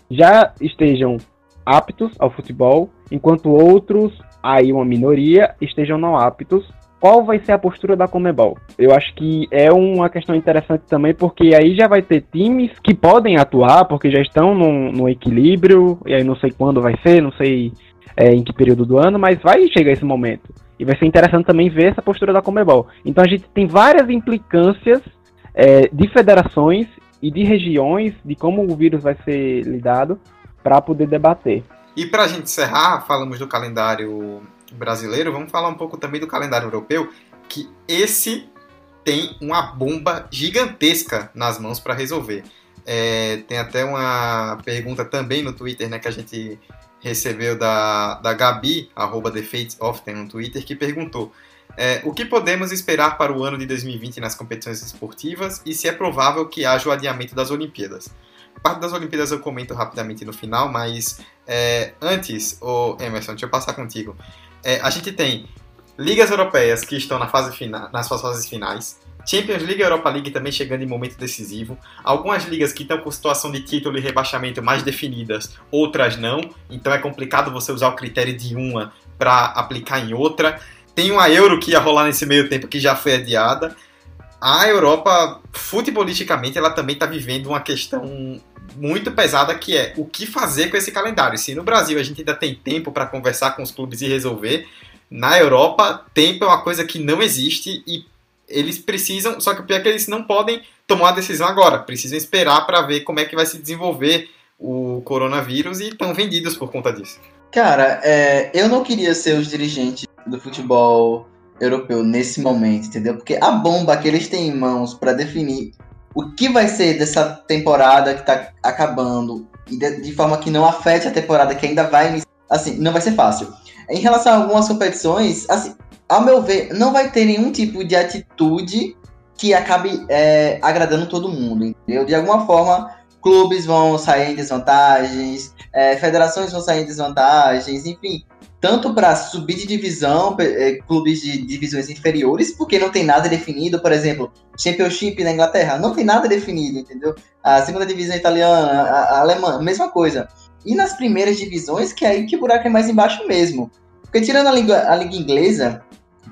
já estejam aptos ao futebol, enquanto outros, aí uma minoria, estejam não aptos qual vai ser a postura da Comebol. Eu acho que é uma questão interessante também, porque aí já vai ter times que podem atuar, porque já estão no, no equilíbrio, e aí não sei quando vai ser, não sei é, em que período do ano, mas vai chegar esse momento. E vai ser interessante também ver essa postura da Comebol. Então a gente tem várias implicâncias é, de federações e de regiões, de como o vírus vai ser lidado, para poder debater. E para a gente encerrar, falamos do calendário brasileiro, vamos falar um pouco também do calendário europeu, que esse tem uma bomba gigantesca nas mãos para resolver. É, tem até uma pergunta também no Twitter, né, que a gente recebeu da, da Gabi, arroba The no Twitter, que perguntou é, o que podemos esperar para o ano de 2020 nas competições esportivas e se é provável que haja o adiamento das Olimpíadas. Parte das Olimpíadas eu comento rapidamente no final, mas é, antes, oh, Emerson, deixa eu passar contigo é, a gente tem ligas europeias que estão na fase fina, nas suas fases finais, Champions League e Europa League também chegando em momento decisivo, algumas ligas que estão com situação de título e rebaixamento mais definidas, outras não, então é complicado você usar o critério de uma para aplicar em outra. Tem uma Euro que ia rolar nesse meio tempo que já foi adiada. A Europa, futebolisticamente, ela também está vivendo uma questão muito pesada que é o que fazer com esse calendário. Se no Brasil a gente ainda tem tempo para conversar com os clubes e resolver, na Europa tempo é uma coisa que não existe e eles precisam, só que o pior é que eles não podem tomar a decisão agora, precisam esperar para ver como é que vai se desenvolver o coronavírus e estão vendidos por conta disso. Cara, é, eu não queria ser os dirigentes do futebol europeu nesse momento, entendeu? Porque a bomba que eles têm em mãos para definir o que vai ser dessa temporada que tá acabando e de, de, forma que não afete a temporada que ainda vai assim, não vai ser fácil. Em relação a algumas competições, assim, ao meu ver, não vai ter nenhum tipo de atitude que acabe é, agradando todo mundo, entendeu? De alguma forma, clubes vão sair em desvantagens, é, federações vão sair em desvantagens, enfim, tanto para subir de divisão, é, clubes de divisões inferiores, porque não tem nada definido, por exemplo, Championship na Inglaterra, não tem nada definido, entendeu? A segunda divisão italiana, a, a alemã, mesma coisa. E nas primeiras divisões, que é aí que o buraco é mais embaixo mesmo. Porque tirando a liga, a liga inglesa,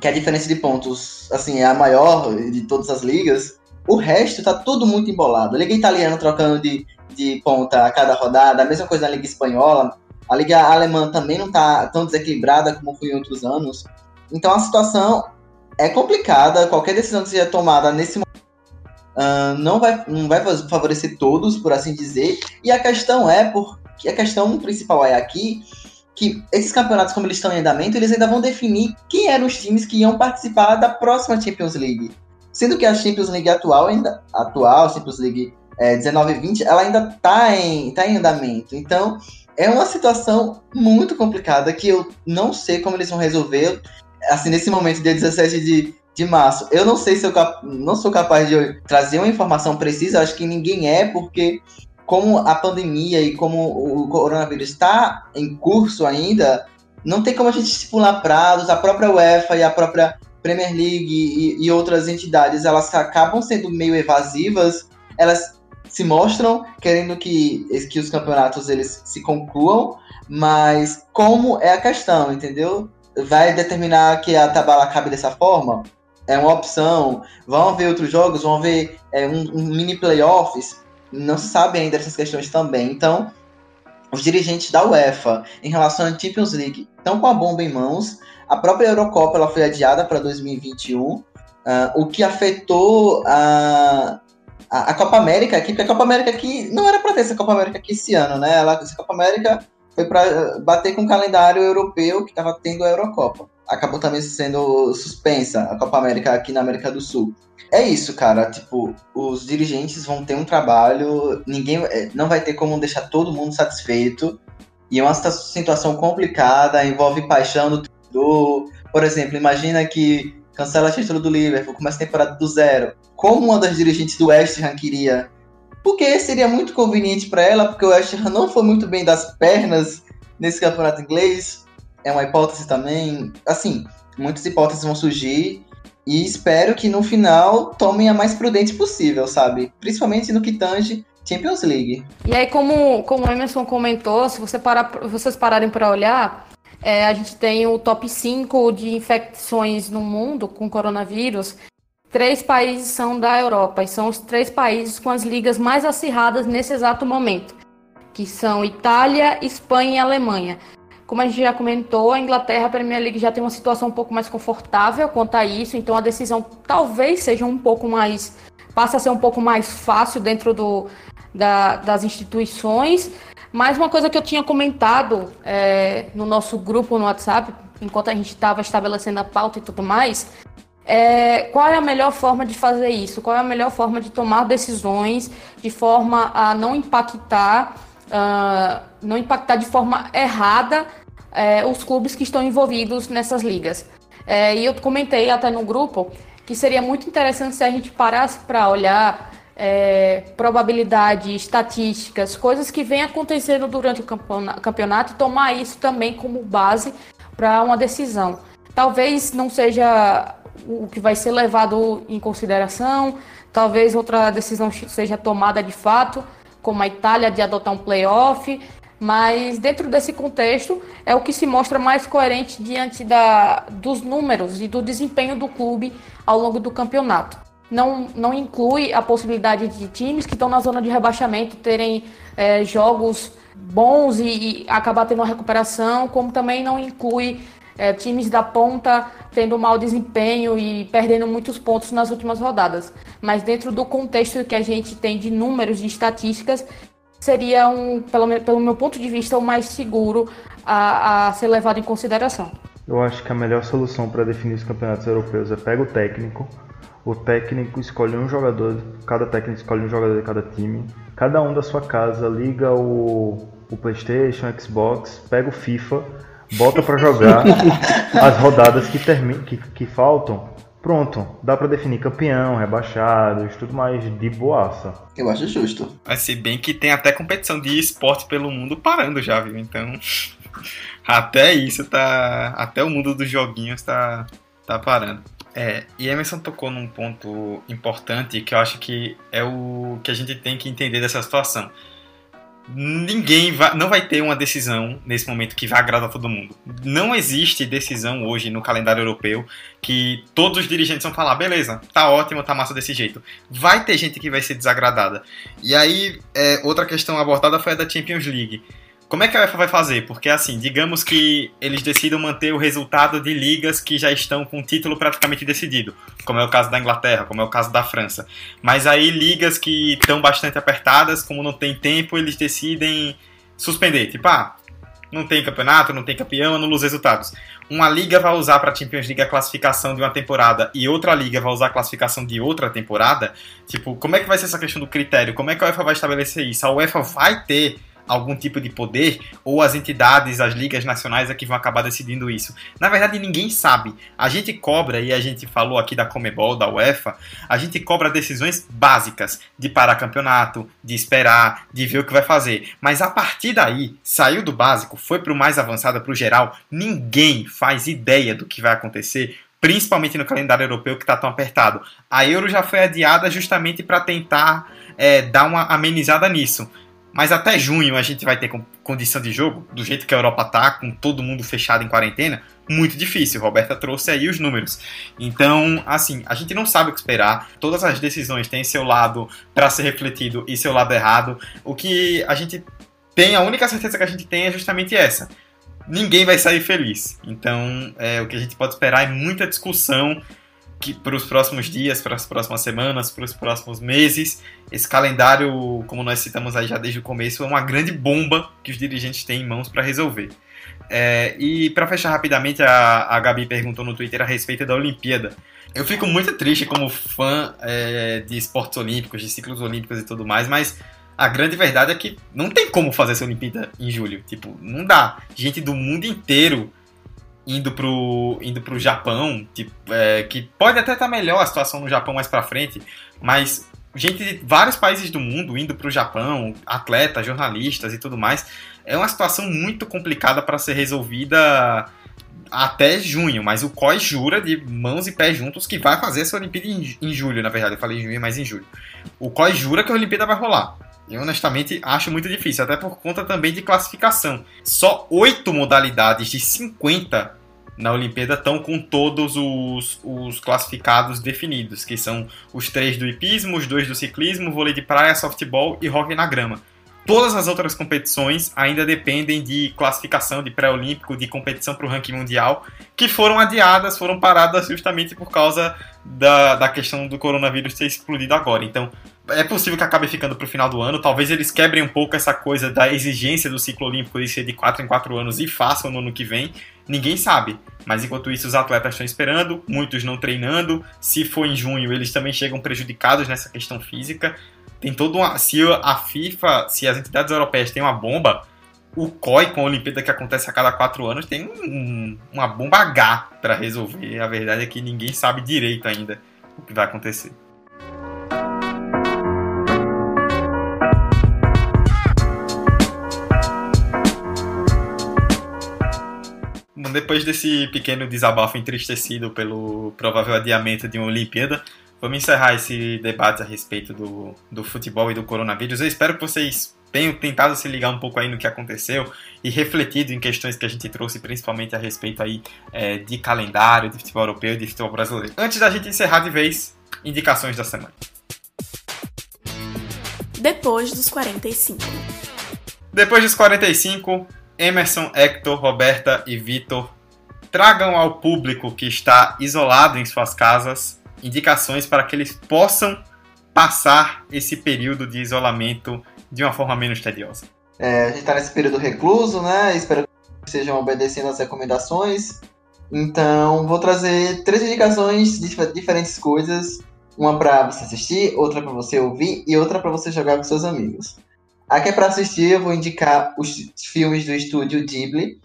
que a diferença de pontos, assim, é a maior de todas as ligas, o resto tá tudo muito embolado. A liga italiana trocando de, de ponta a cada rodada, a mesma coisa na liga espanhola, a liga alemã também não está tão desequilibrada como foi em outros anos. Então a situação é complicada. Qualquer decisão que seja tomada nesse momento uh, não, vai, não vai favorecer todos, por assim dizer. E a questão é, porque a questão principal é aqui que esses campeonatos, como eles estão em andamento, eles ainda vão definir quem eram os times que iam participar da próxima Champions League. Sendo que a Champions League atual, ainda atual, Champions League é, 19 e 20, ela ainda está em, tá em andamento. Então, é uma situação muito complicada que eu não sei como eles vão resolver. Assim, nesse momento, dia 17 de, de março, eu não sei se eu não sou capaz de trazer uma informação precisa, acho que ninguém é, porque como a pandemia e como o coronavírus está em curso ainda, não tem como a gente estipular prazos, a própria UEFA e a própria Premier League e, e outras entidades, elas acabam sendo meio evasivas, elas se mostram querendo que, que os campeonatos eles se concluam, mas como é a questão, entendeu? Vai determinar que a tabela acabe dessa forma? É uma opção. Vão ver outros jogos, vão ver é, um, um mini playoffs. Não se sabe ainda essas questões também. Então, os dirigentes da UEFA, em relação à Champions League, estão com a bomba em mãos. A própria Eurocopa ela foi adiada para 2021, uh, o que afetou a, a, Copa América aqui, porque a Copa América aqui não era para ter essa Copa América aqui esse ano, né? Ela, essa Copa América foi para bater com o calendário europeu que estava tendo a Eurocopa. Acabou também sendo suspensa a Copa América aqui na América do Sul. É isso, cara. Tipo, os dirigentes vão ter um trabalho, ninguém é, não vai ter como deixar todo mundo satisfeito. E é uma situação complicada, envolve paixão do torcedor. Por exemplo, imagina que cancela a título do Liverpool, começa a temporada do zero. Como uma das dirigentes do West Ham queria. Porque seria muito conveniente para ela, porque o West Ham não foi muito bem das pernas nesse campeonato inglês. É uma hipótese também. Assim, muitas hipóteses vão surgir. E espero que no final tomem a mais prudente possível, sabe? Principalmente no que tange Champions League. E aí, como, como o Emerson comentou, se você parar, vocês pararem para olhar, é, a gente tem o top 5 de infecções no mundo com coronavírus. Três países são da Europa e são os três países com as ligas mais acirradas nesse exato momento, que são Itália, Espanha e Alemanha. Como a gente já comentou, a Inglaterra, a Premier League já tem uma situação um pouco mais confortável quanto a isso, então a decisão talvez seja um pouco mais. passa a ser um pouco mais fácil dentro do, da, das instituições. Mas uma coisa que eu tinha comentado é, no nosso grupo no WhatsApp, enquanto a gente estava estabelecendo a pauta e tudo mais, é, qual é a melhor forma de fazer isso? Qual é a melhor forma de tomar decisões de forma a não impactar, uh, não impactar de forma errada é, os clubes que estão envolvidos nessas ligas? É, e eu comentei até no grupo que seria muito interessante se a gente parasse para olhar é, probabilidade, estatísticas, coisas que vêm acontecendo durante o campeonato e tomar isso também como base para uma decisão. Talvez não seja o que vai ser levado em consideração, talvez outra decisão seja tomada de fato, como a Itália de adotar um playoff, mas dentro desse contexto é o que se mostra mais coerente diante da, dos números e do desempenho do clube ao longo do campeonato não, não inclui a possibilidade de times que estão na zona de rebaixamento terem é, jogos bons e, e, acabar tendo uma recuperação, como também não inclui é, times da ponta tendo mau desempenho e perdendo muitos pontos nas últimas rodadas. Mas dentro do contexto que a gente tem de números, de estatísticas, seria, um, pelo, pelo meu ponto de vista, o mais seguro a, a ser levado em consideração. Eu acho que a melhor solução para definir os campeonatos europeus é pega o técnico, o técnico escolhe um jogador, cada técnico escolhe um jogador de cada time, cada um da sua casa liga o, o PlayStation, o Xbox, pega o FIFA, bota para jogar as rodadas que, termi que, que faltam. Pronto, dá para definir campeão, rebaixados, tudo mais de boaça. Eu acho justo. Mas se bem que tem até competição de esporte pelo mundo parando já, viu? Então, até isso tá. Até o mundo dos joguinhos tá, tá parando. É, e Emerson tocou num ponto importante que eu acho que é o que a gente tem que entender dessa situação. Ninguém vai, não vai ter uma decisão nesse momento que vai agradar todo mundo. Não existe decisão hoje no calendário europeu que todos os dirigentes vão falar, beleza, tá ótimo, tá massa desse jeito. Vai ter gente que vai ser desagradada. E aí, é, outra questão abordada foi a da Champions League. Como é que a UEFA vai fazer? Porque, assim, digamos que eles decidam manter o resultado de ligas que já estão com o título praticamente decidido, como é o caso da Inglaterra, como é o caso da França. Mas aí, ligas que estão bastante apertadas, como não tem tempo, eles decidem suspender. Tipo, ah, não tem campeonato, não tem campeão, anula os resultados. Uma liga vai usar para a Champions League a classificação de uma temporada e outra liga vai usar a classificação de outra temporada. Tipo, como é que vai ser essa questão do critério? Como é que a UEFA vai estabelecer isso? A UEFA vai ter algum tipo de poder, ou as entidades, as ligas nacionais é que vão acabar decidindo isso. Na verdade, ninguém sabe. A gente cobra, e a gente falou aqui da Comebol, da UEFA, a gente cobra decisões básicas de parar campeonato, de esperar, de ver o que vai fazer. Mas a partir daí, saiu do básico, foi para o mais avançado, para o geral, ninguém faz ideia do que vai acontecer principalmente no calendário europeu que está tão apertado. A Euro já foi adiada justamente para tentar é, dar uma amenizada nisso. Mas até junho a gente vai ter condição de jogo, do jeito que a Europa tá, com todo mundo fechado em quarentena, muito difícil. Roberta trouxe aí os números. Então, assim, a gente não sabe o que esperar. Todas as decisões têm seu lado para ser refletido e seu lado errado. O que a gente tem, a única certeza que a gente tem é justamente essa. Ninguém vai sair feliz. Então, é, o que a gente pode esperar é muita discussão para os próximos dias, para as próximas semanas, para os próximos meses. Esse calendário, como nós citamos aí já desde o começo, é uma grande bomba que os dirigentes têm em mãos para resolver. É, e para fechar rapidamente, a, a Gabi perguntou no Twitter a respeito da Olimpíada. Eu fico muito triste como fã é, de esportes olímpicos, de ciclos olímpicos e tudo mais, mas a grande verdade é que não tem como fazer essa Olimpíada em julho. Tipo, não dá. Gente do mundo inteiro indo pro, indo pro Japão, tipo, é, que pode até estar tá melhor a situação no Japão mais para frente, mas gente de vários países do mundo indo pro Japão, atletas, jornalistas e tudo mais, é uma situação muito complicada para ser resolvida até junho, mas o COI jura de mãos e pés juntos que vai fazer essa Olimpíada em, em julho, na verdade, eu falei em junho, mas em julho. O COI jura que a Olimpíada vai rolar. Eu honestamente acho muito difícil, até por conta também de classificação. Só oito modalidades de 50 na Olimpíada estão com todos os, os classificados definidos, que são os três do hipismo, os dois do ciclismo, vôlei de praia, softball e hockey na grama. Todas as outras competições ainda dependem de classificação de pré-olímpico, de competição para o ranking mundial, que foram adiadas, foram paradas justamente por causa da, da questão do coronavírus ter explodido agora. Então, é possível que acabe ficando para o final do ano. Talvez eles quebrem um pouco essa coisa da exigência do ciclo olímpico de ser de 4 em 4 anos e façam no ano que vem. Ninguém sabe. Mas enquanto isso, os atletas estão esperando, muitos não treinando. Se for em junho, eles também chegam prejudicados nessa questão física tem todo uma. Se a FIFA, se as entidades europeias têm uma bomba, o COI, com a Olimpíada que acontece a cada quatro anos, tem um, uma bomba H para resolver. A verdade é que ninguém sabe direito ainda o que vai acontecer. Depois desse pequeno desabafo entristecido pelo provável adiamento de uma Olimpíada, Vamos encerrar esse debate a respeito do, do futebol e do coronavírus. Eu espero que vocês tenham tentado se ligar um pouco aí no que aconteceu e refletido em questões que a gente trouxe, principalmente a respeito aí é, de calendário, de futebol europeu e de futebol brasileiro. Antes da gente encerrar de vez, indicações da semana. Depois dos 45. Depois dos 45, Emerson, Hector, Roberta e Vitor tragam ao público que está isolado em suas casas indicações para que eles possam passar esse período de isolamento de uma forma menos tediosa. É, a gente está nesse período recluso, né? Espero que estejam obedecendo as recomendações. Então, vou trazer três indicações de diferentes coisas. Uma para você assistir, outra para você ouvir e outra para você jogar com seus amigos. Aqui é para assistir, eu vou indicar os filmes do estúdio Ghibli,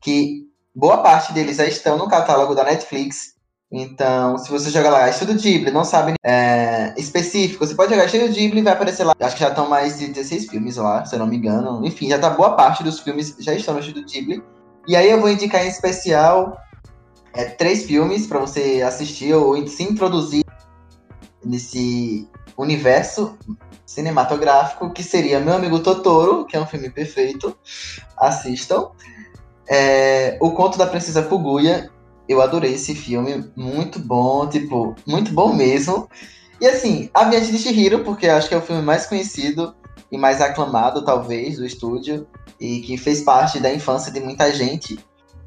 que boa parte deles já estão no catálogo da Netflix. Então, se você jogar lá Estúdio Ghibli, não sabe é, específico, você pode jogar Estúdio Ghibli e vai aparecer lá. Acho que já estão mais de 16 filmes lá, se eu não me engano. Enfim, já tá boa parte dos filmes já estão no Estúdio Ghibli. E aí eu vou indicar em especial é, três filmes para você assistir ou se introduzir nesse universo cinematográfico, que seria Meu Amigo Totoro, que é um filme perfeito. Assistam. É, o Conto da Princesa Puguya, eu adorei esse filme, muito bom, tipo, muito bom mesmo. E assim, A Viagem de Chihiro, porque acho que é o filme mais conhecido e mais aclamado, talvez, do estúdio, e que fez parte da infância de muita gente.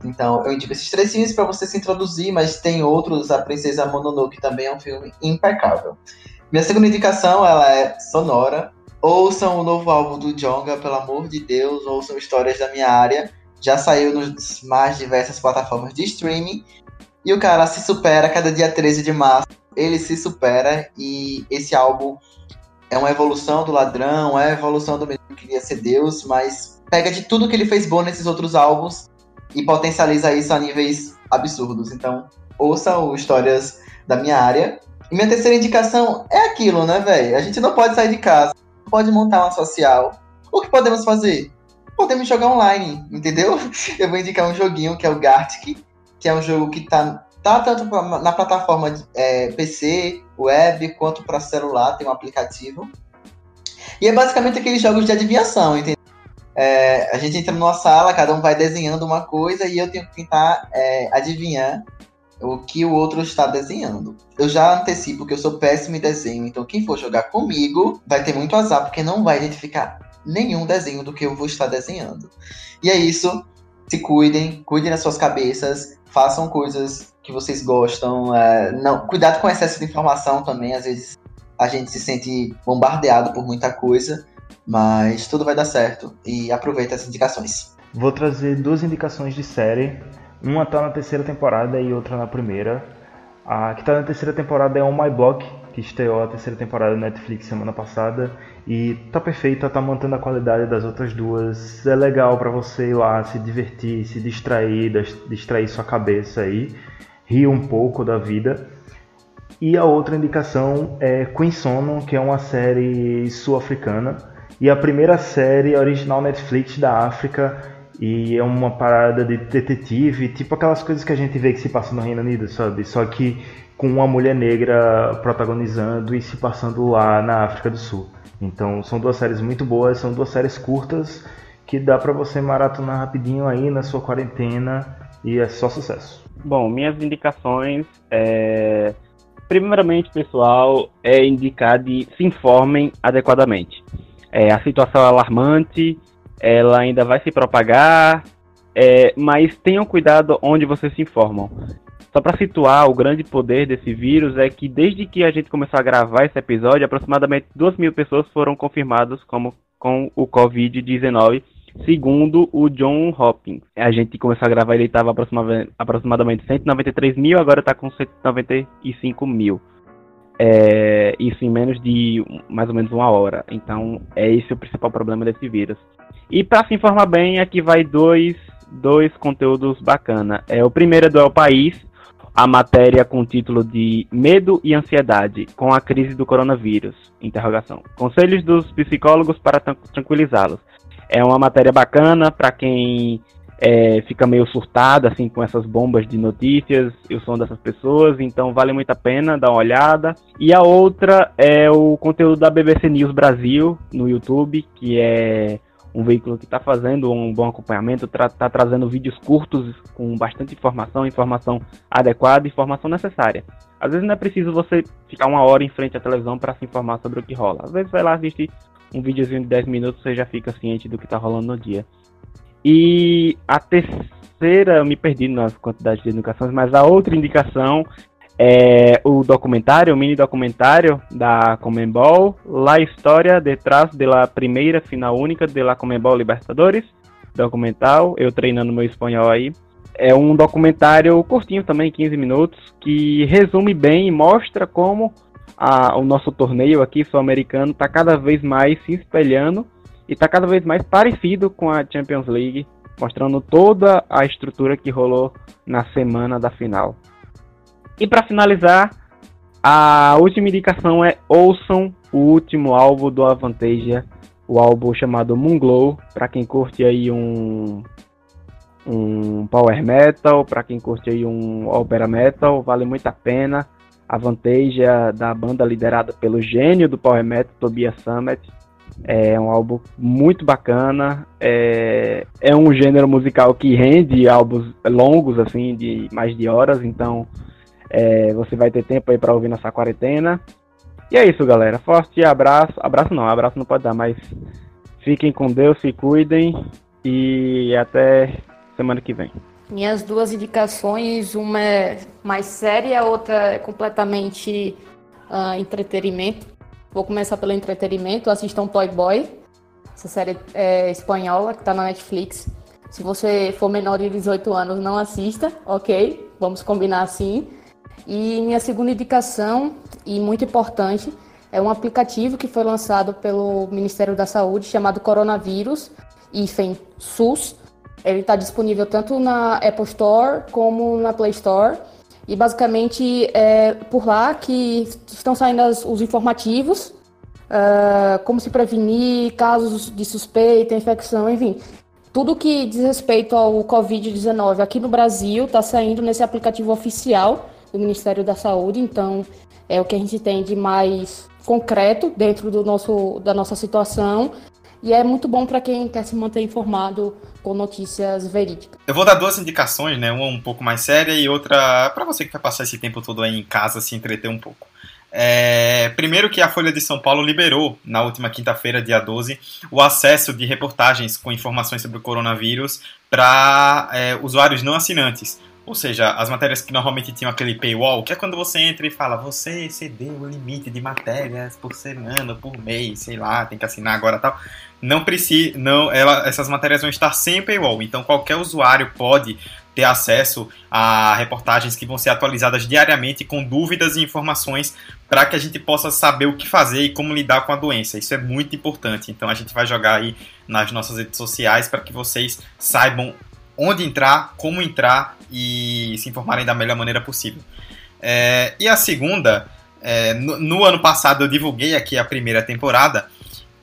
Então, eu indico esses três filmes para você se introduzir, mas tem outros, A Princesa Mononoke também é um filme impecável. Minha segunda indicação, ela é sonora. Ouçam o novo álbum do Jonga, pelo amor de Deus, ouçam histórias da minha área já saiu nas mais diversas plataformas de streaming. E o cara se supera cada dia 13 de março. Ele se supera e esse álbum é uma evolução do ladrão, é a evolução do menino que queria ser Deus, mas pega de tudo que ele fez bom nesses outros álbuns e potencializa isso a níveis absurdos. Então, ouça o Histórias da Minha Área. Minha terceira indicação é aquilo, né, velho? A gente não pode sair de casa, não pode montar uma social. O que podemos fazer? podemos jogar online, entendeu? Eu vou indicar um joguinho que é o Gartic, que é um jogo que tá, tá tanto na plataforma de, é, PC, web, quanto para celular, tem um aplicativo. E é basicamente aqueles jogos de adivinhação, entendeu? É, a gente entra numa sala, cada um vai desenhando uma coisa e eu tenho que tentar é, adivinhar o que o outro está desenhando. Eu já antecipo que eu sou péssimo em desenho, então quem for jogar comigo vai ter muito azar, porque não vai identificar nenhum desenho do que eu vou estar desenhando. E é isso. Se cuidem, cuidem das suas cabeças, façam coisas que vocês gostam. É, não, cuidado com o excesso de informação também. Às vezes a gente se sente bombardeado por muita coisa, mas tudo vai dar certo. E aproveita as indicações. Vou trazer duas indicações de série. Uma tá na terceira temporada e outra na primeira. A que tá na terceira temporada é On My Block, que estreou a terceira temporada na Netflix semana passada e tá perfeita, tá mantendo a qualidade das outras duas. É legal para você ir lá se divertir, se distrair, distrair sua cabeça aí, rir um pouco da vida. E a outra indicação é Queen Sono, que é uma série sul-africana e a primeira série original Netflix da África e é uma parada de detetive, tipo aquelas coisas que a gente vê que se passa no Reino Unido, sabe? Só que com uma mulher negra protagonizando e se passando lá na África do Sul. Então são duas séries muito boas, são duas séries curtas que dá para você maratonar rapidinho aí na sua quarentena e é só sucesso. Bom, minhas indicações é... primeiramente, pessoal, é indicar de se informem adequadamente. É, a situação é alarmante, ela ainda vai se propagar, é, mas tenham cuidado onde vocês se informam. Só para situar, o grande poder desse vírus é que desde que a gente começou a gravar esse episódio, aproximadamente 2 mil pessoas foram confirmadas como, com o Covid-19, segundo o John Hopkins. A gente começou a gravar, ele estava aproximadamente 193 mil, agora está com 195 mil. É, isso em menos de mais ou menos uma hora. Então, é esse o principal problema desse vírus. E para se informar bem, aqui vai dois, dois conteúdos bacana. É, o primeiro é do El País, a matéria com o título de Medo e Ansiedade com a crise do coronavírus. Conselhos dos psicólogos para tranquilizá-los. É uma matéria bacana para quem é, fica meio surtado assim com essas bombas de notícias e o som dessas pessoas, então vale muito a pena dar uma olhada. E a outra é o conteúdo da BBC News Brasil no YouTube, que é um veículo que está fazendo um bom acompanhamento, está tra trazendo vídeos curtos com bastante informação, informação adequada, informação necessária. Às vezes não é preciso você ficar uma hora em frente à televisão para se informar sobre o que rola. Às vezes vai lá assistir um videozinho de 10 minutos, você já fica ciente do que está rolando no dia. E a terceira, eu me perdi nas quantidades de indicações, mas a outra indicação é o documentário, o mini documentário da Comembol, La História detrás da primeira final única de la Comembol Libertadores, documental, eu treinando meu espanhol aí. É um documentário curtinho também, 15 minutos, que resume bem e mostra como a, o nosso torneio aqui sul-americano está cada vez mais se espelhando e está cada vez mais parecido com a Champions League, mostrando toda a estrutura que rolou na semana da final. E para finalizar, a última indicação é ouçam o último álbum do Avantasia, o álbum chamado Moonglow, para quem curte aí um um power metal, para quem curte aí um opera metal, vale muito a pena. A Avantasia da banda liderada pelo gênio do power metal, Tobias Summit. É um álbum muito bacana. É, é um gênero musical que rende álbuns longos, assim, de mais de horas. Então, é, você vai ter tempo aí para ouvir nessa quarentena. E é isso, galera. Forte abraço. Abraço não, abraço não pode dar, mas fiquem com Deus, se cuidem e até semana que vem. Minhas duas indicações, uma é mais séria, a outra é completamente uh, entretenimento. Vou começar pelo entretenimento. Assistam Boy, essa série é, espanhola que está na Netflix. Se você for menor de 18 anos, não assista, ok? Vamos combinar assim. E minha segunda indicação, e muito importante, é um aplicativo que foi lançado pelo Ministério da Saúde chamado Coronavírus, IFEM SUS. Ele está disponível tanto na Apple Store como na Play Store. E basicamente é por lá que estão saindo as, os informativos, uh, como se prevenir, casos de suspeita, infecção, enfim. Tudo que diz respeito ao Covid-19 aqui no Brasil está saindo nesse aplicativo oficial do Ministério da Saúde, então é o que a gente tem de mais concreto dentro do nosso, da nossa situação e é muito bom para quem quer se manter informado com notícias verídicas. Eu vou dar duas indicações, né? Uma um pouco mais séria e outra para você que vai passar esse tempo todo aí em casa se entreter um pouco. É, primeiro que a Folha de São Paulo liberou, na última quinta-feira, dia 12, o acesso de reportagens com informações sobre o coronavírus para é, usuários não assinantes. Ou seja, as matérias que normalmente tinham aquele paywall, que é quando você entra e fala, você excedeu o limite de matérias por semana, por mês, sei lá, tem que assinar agora tal. Não precisa, não, ela, essas matérias vão estar sem paywall, então qualquer usuário pode ter acesso a reportagens que vão ser atualizadas diariamente com dúvidas e informações para que a gente possa saber o que fazer e como lidar com a doença. Isso é muito importante. Então a gente vai jogar aí nas nossas redes sociais para que vocês saibam onde entrar, como entrar e se informarem da melhor maneira possível. É, e a segunda, é, no, no, ano passado eu divulguei aqui a primeira temporada,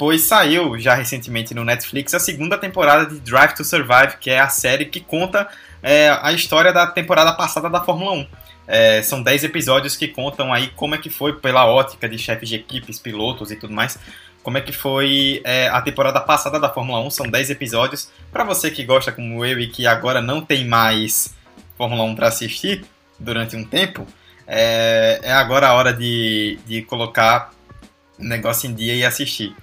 pois saiu já recentemente no Netflix a segunda temporada de Drive to Survive, que é a série que conta é, a história da temporada passada da Fórmula 1. É, são 10 episódios que contam aí como é que foi pela ótica de chefes de equipes, pilotos e tudo mais, como é que foi é, a temporada passada da Fórmula 1. São 10 episódios. Para você que gosta como eu e que agora não tem mais Fórmula 1 para assistir durante um tempo, é, é, agora a hora de, de colocar o negócio em dia e assistir.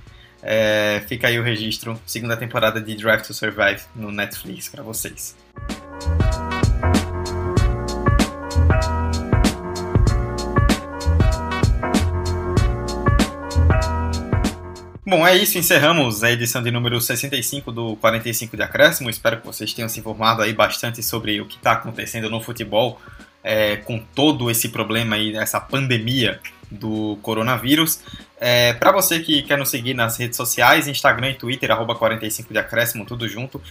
É, fica aí o registro, segunda temporada de Drive to Survive no Netflix para vocês. Bom, é isso. Encerramos a edição de número 65 do 45 de Acréscimo. Espero que vocês tenham se informado aí bastante sobre o que está acontecendo no futebol é, com todo esse problema aí, essa pandemia do coronavírus. É, Para você que quer nos seguir nas redes sociais, Instagram e Twitter, arroba 45 de Acréscimo, tudo junto.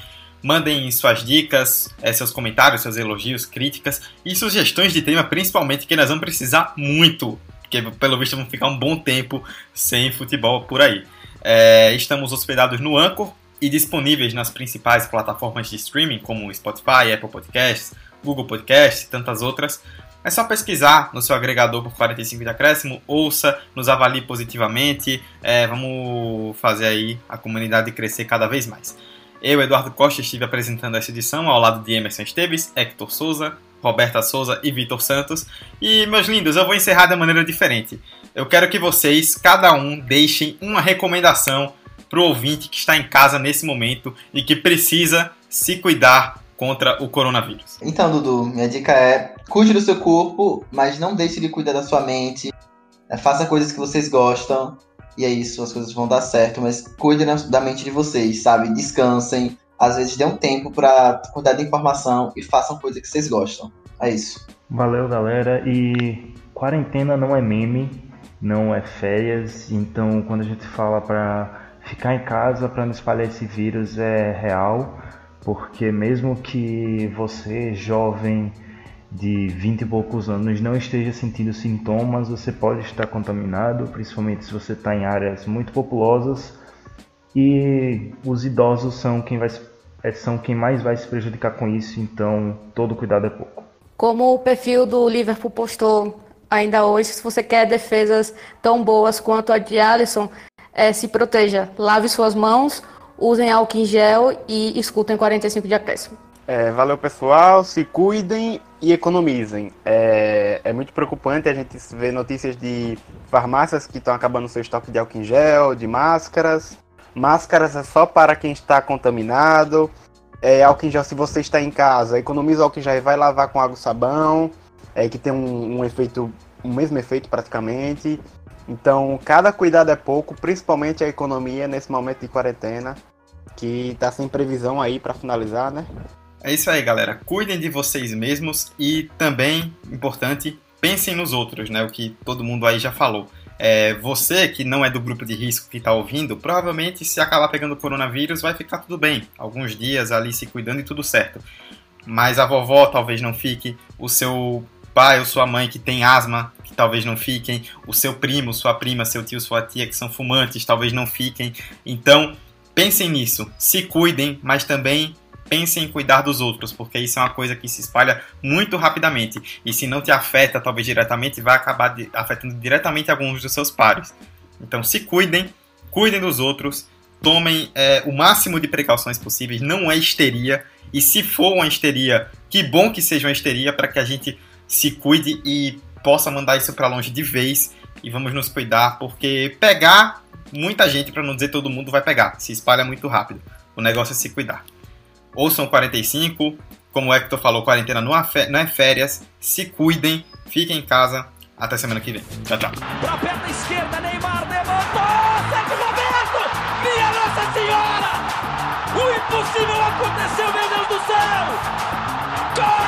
Mandem suas dicas, é, seus comentários, seus elogios, críticas e sugestões de tema, principalmente, que nós vamos precisar muito, porque pelo visto vamos ficar um bom tempo sem futebol por aí. É, estamos hospedados no Anchor e disponíveis nas principais plataformas de streaming, como Spotify, Apple Podcasts, Google Podcasts e tantas outras. É só pesquisar no seu agregador por 45 de acréscimo, ouça, nos avalie positivamente, é, vamos fazer aí a comunidade crescer cada vez mais. Eu, Eduardo Costa, estive apresentando essa edição ao lado de Emerson Esteves, Hector Souza, Roberta Souza e Vitor Santos. E, meus lindos, eu vou encerrar de maneira diferente. Eu quero que vocês, cada um, deixem uma recomendação para o ouvinte que está em casa nesse momento e que precisa se cuidar contra o coronavírus? Então, Dudu, minha dica é cuide do seu corpo, mas não deixe de cuidar da sua mente. É, faça coisas que vocês gostam. E é isso, as coisas vão dar certo, mas cuide da mente de vocês, sabe? Descansem. Às vezes dê um tempo para cuidar da informação e façam coisas que vocês gostam. É isso. Valeu, galera. E quarentena não é meme, não é férias. Então, quando a gente fala para ficar em casa para não espalhar esse vírus é real, porque mesmo que você, jovem de 20 e poucos anos, não esteja sentindo sintomas, você pode estar contaminado, principalmente se você está em áreas muito populosas. E os idosos são quem, vai, é, são quem mais vai se prejudicar com isso, então todo cuidado é pouco. Como o perfil do Liverpool postou ainda hoje, se você quer defesas tão boas quanto a de Alisson, é, se proteja, lave suas mãos, usem álcool em gel e escutem 45 de acréscimo. É, valeu pessoal, se cuidem e economizem. É, é, muito preocupante a gente ver notícias de farmácias que estão acabando seu estoque de álcool em gel, de máscaras. Máscaras é só para quem está contaminado. É, álcool em gel, se você está em casa, economiza álcool em gel e vai lavar com água e sabão, é, que tem um, um efeito, o um mesmo efeito praticamente. Então, cada cuidado é pouco, principalmente a economia nesse momento de quarentena, que está sem previsão aí para finalizar, né? É isso aí, galera. Cuidem de vocês mesmos e também, importante, pensem nos outros, né? O que todo mundo aí já falou. É, você que não é do grupo de risco que está ouvindo, provavelmente se acabar pegando coronavírus vai ficar tudo bem. Alguns dias ali se cuidando e tudo certo. Mas a vovó talvez não fique, o seu pai ou sua mãe que tem asma, que talvez não fiquem, o seu primo, sua prima, seu tio, sua tia que são fumantes, talvez não fiquem. Então, pensem nisso, se cuidem, mas também pensem em cuidar dos outros, porque isso é uma coisa que se espalha muito rapidamente. E se não te afeta, talvez diretamente, vai acabar afetando diretamente alguns dos seus pares. Então se cuidem, cuidem dos outros, tomem é, o máximo de precauções possíveis, não é histeria. E se for uma histeria, que bom que seja uma histeria para que a gente se cuide e possa mandar isso para longe de vez e vamos nos cuidar, porque pegar muita gente, para não dizer todo mundo, vai pegar, se espalha muito rápido. O negócio é se cuidar. Ouçam 45, como o Hector falou, quarentena não é férias, se cuidem, fiquem em casa. Até semana que vem. Tchau, tchau. Pra perna esquerda, Neymar levantou! Roberto! Minha Nossa Senhora! O impossível aconteceu, meu Deus do céu! Gol!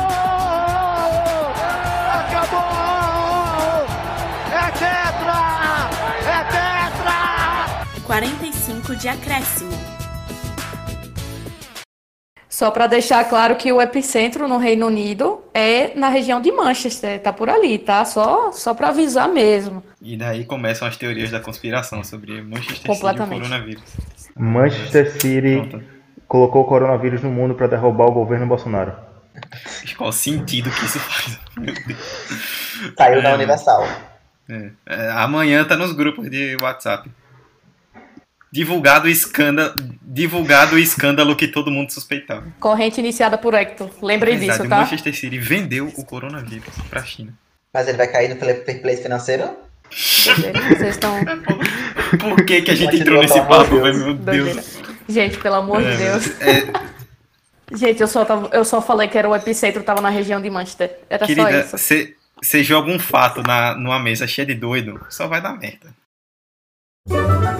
45 de acréscimo. Só para deixar claro que o epicentro no Reino Unido é na região de Manchester, tá por ali, tá? Só, só para avisar mesmo. E daí começam as teorias da conspiração sobre Manchester City e o coronavírus. Manchester City Pronto. colocou o coronavírus no mundo para derrubar o governo Bolsonaro. Qual sentido que isso faz? Meu Deus. Saiu é, da Universal. É, é, amanhã tá nos grupos de WhatsApp. Divulgado o escândalo, divulgado o escândalo que todo mundo suspeitava. Corrente iniciada por Hector. Lembrem disso, tá? O Manchester City vendeu o coronavírus pra China. Mas ele vai cair no fair play financeiro? Vocês estão. Por que, que a gente entrou nesse papo, Meu Deus. Gente, pelo amor é, de Deus. É... Gente, eu só, tava, eu só falei que era o epicentro, tava na região de Manchester. Era Querida, só isso. Você joga um fato na, numa mesa cheia de doido, só vai dar merda.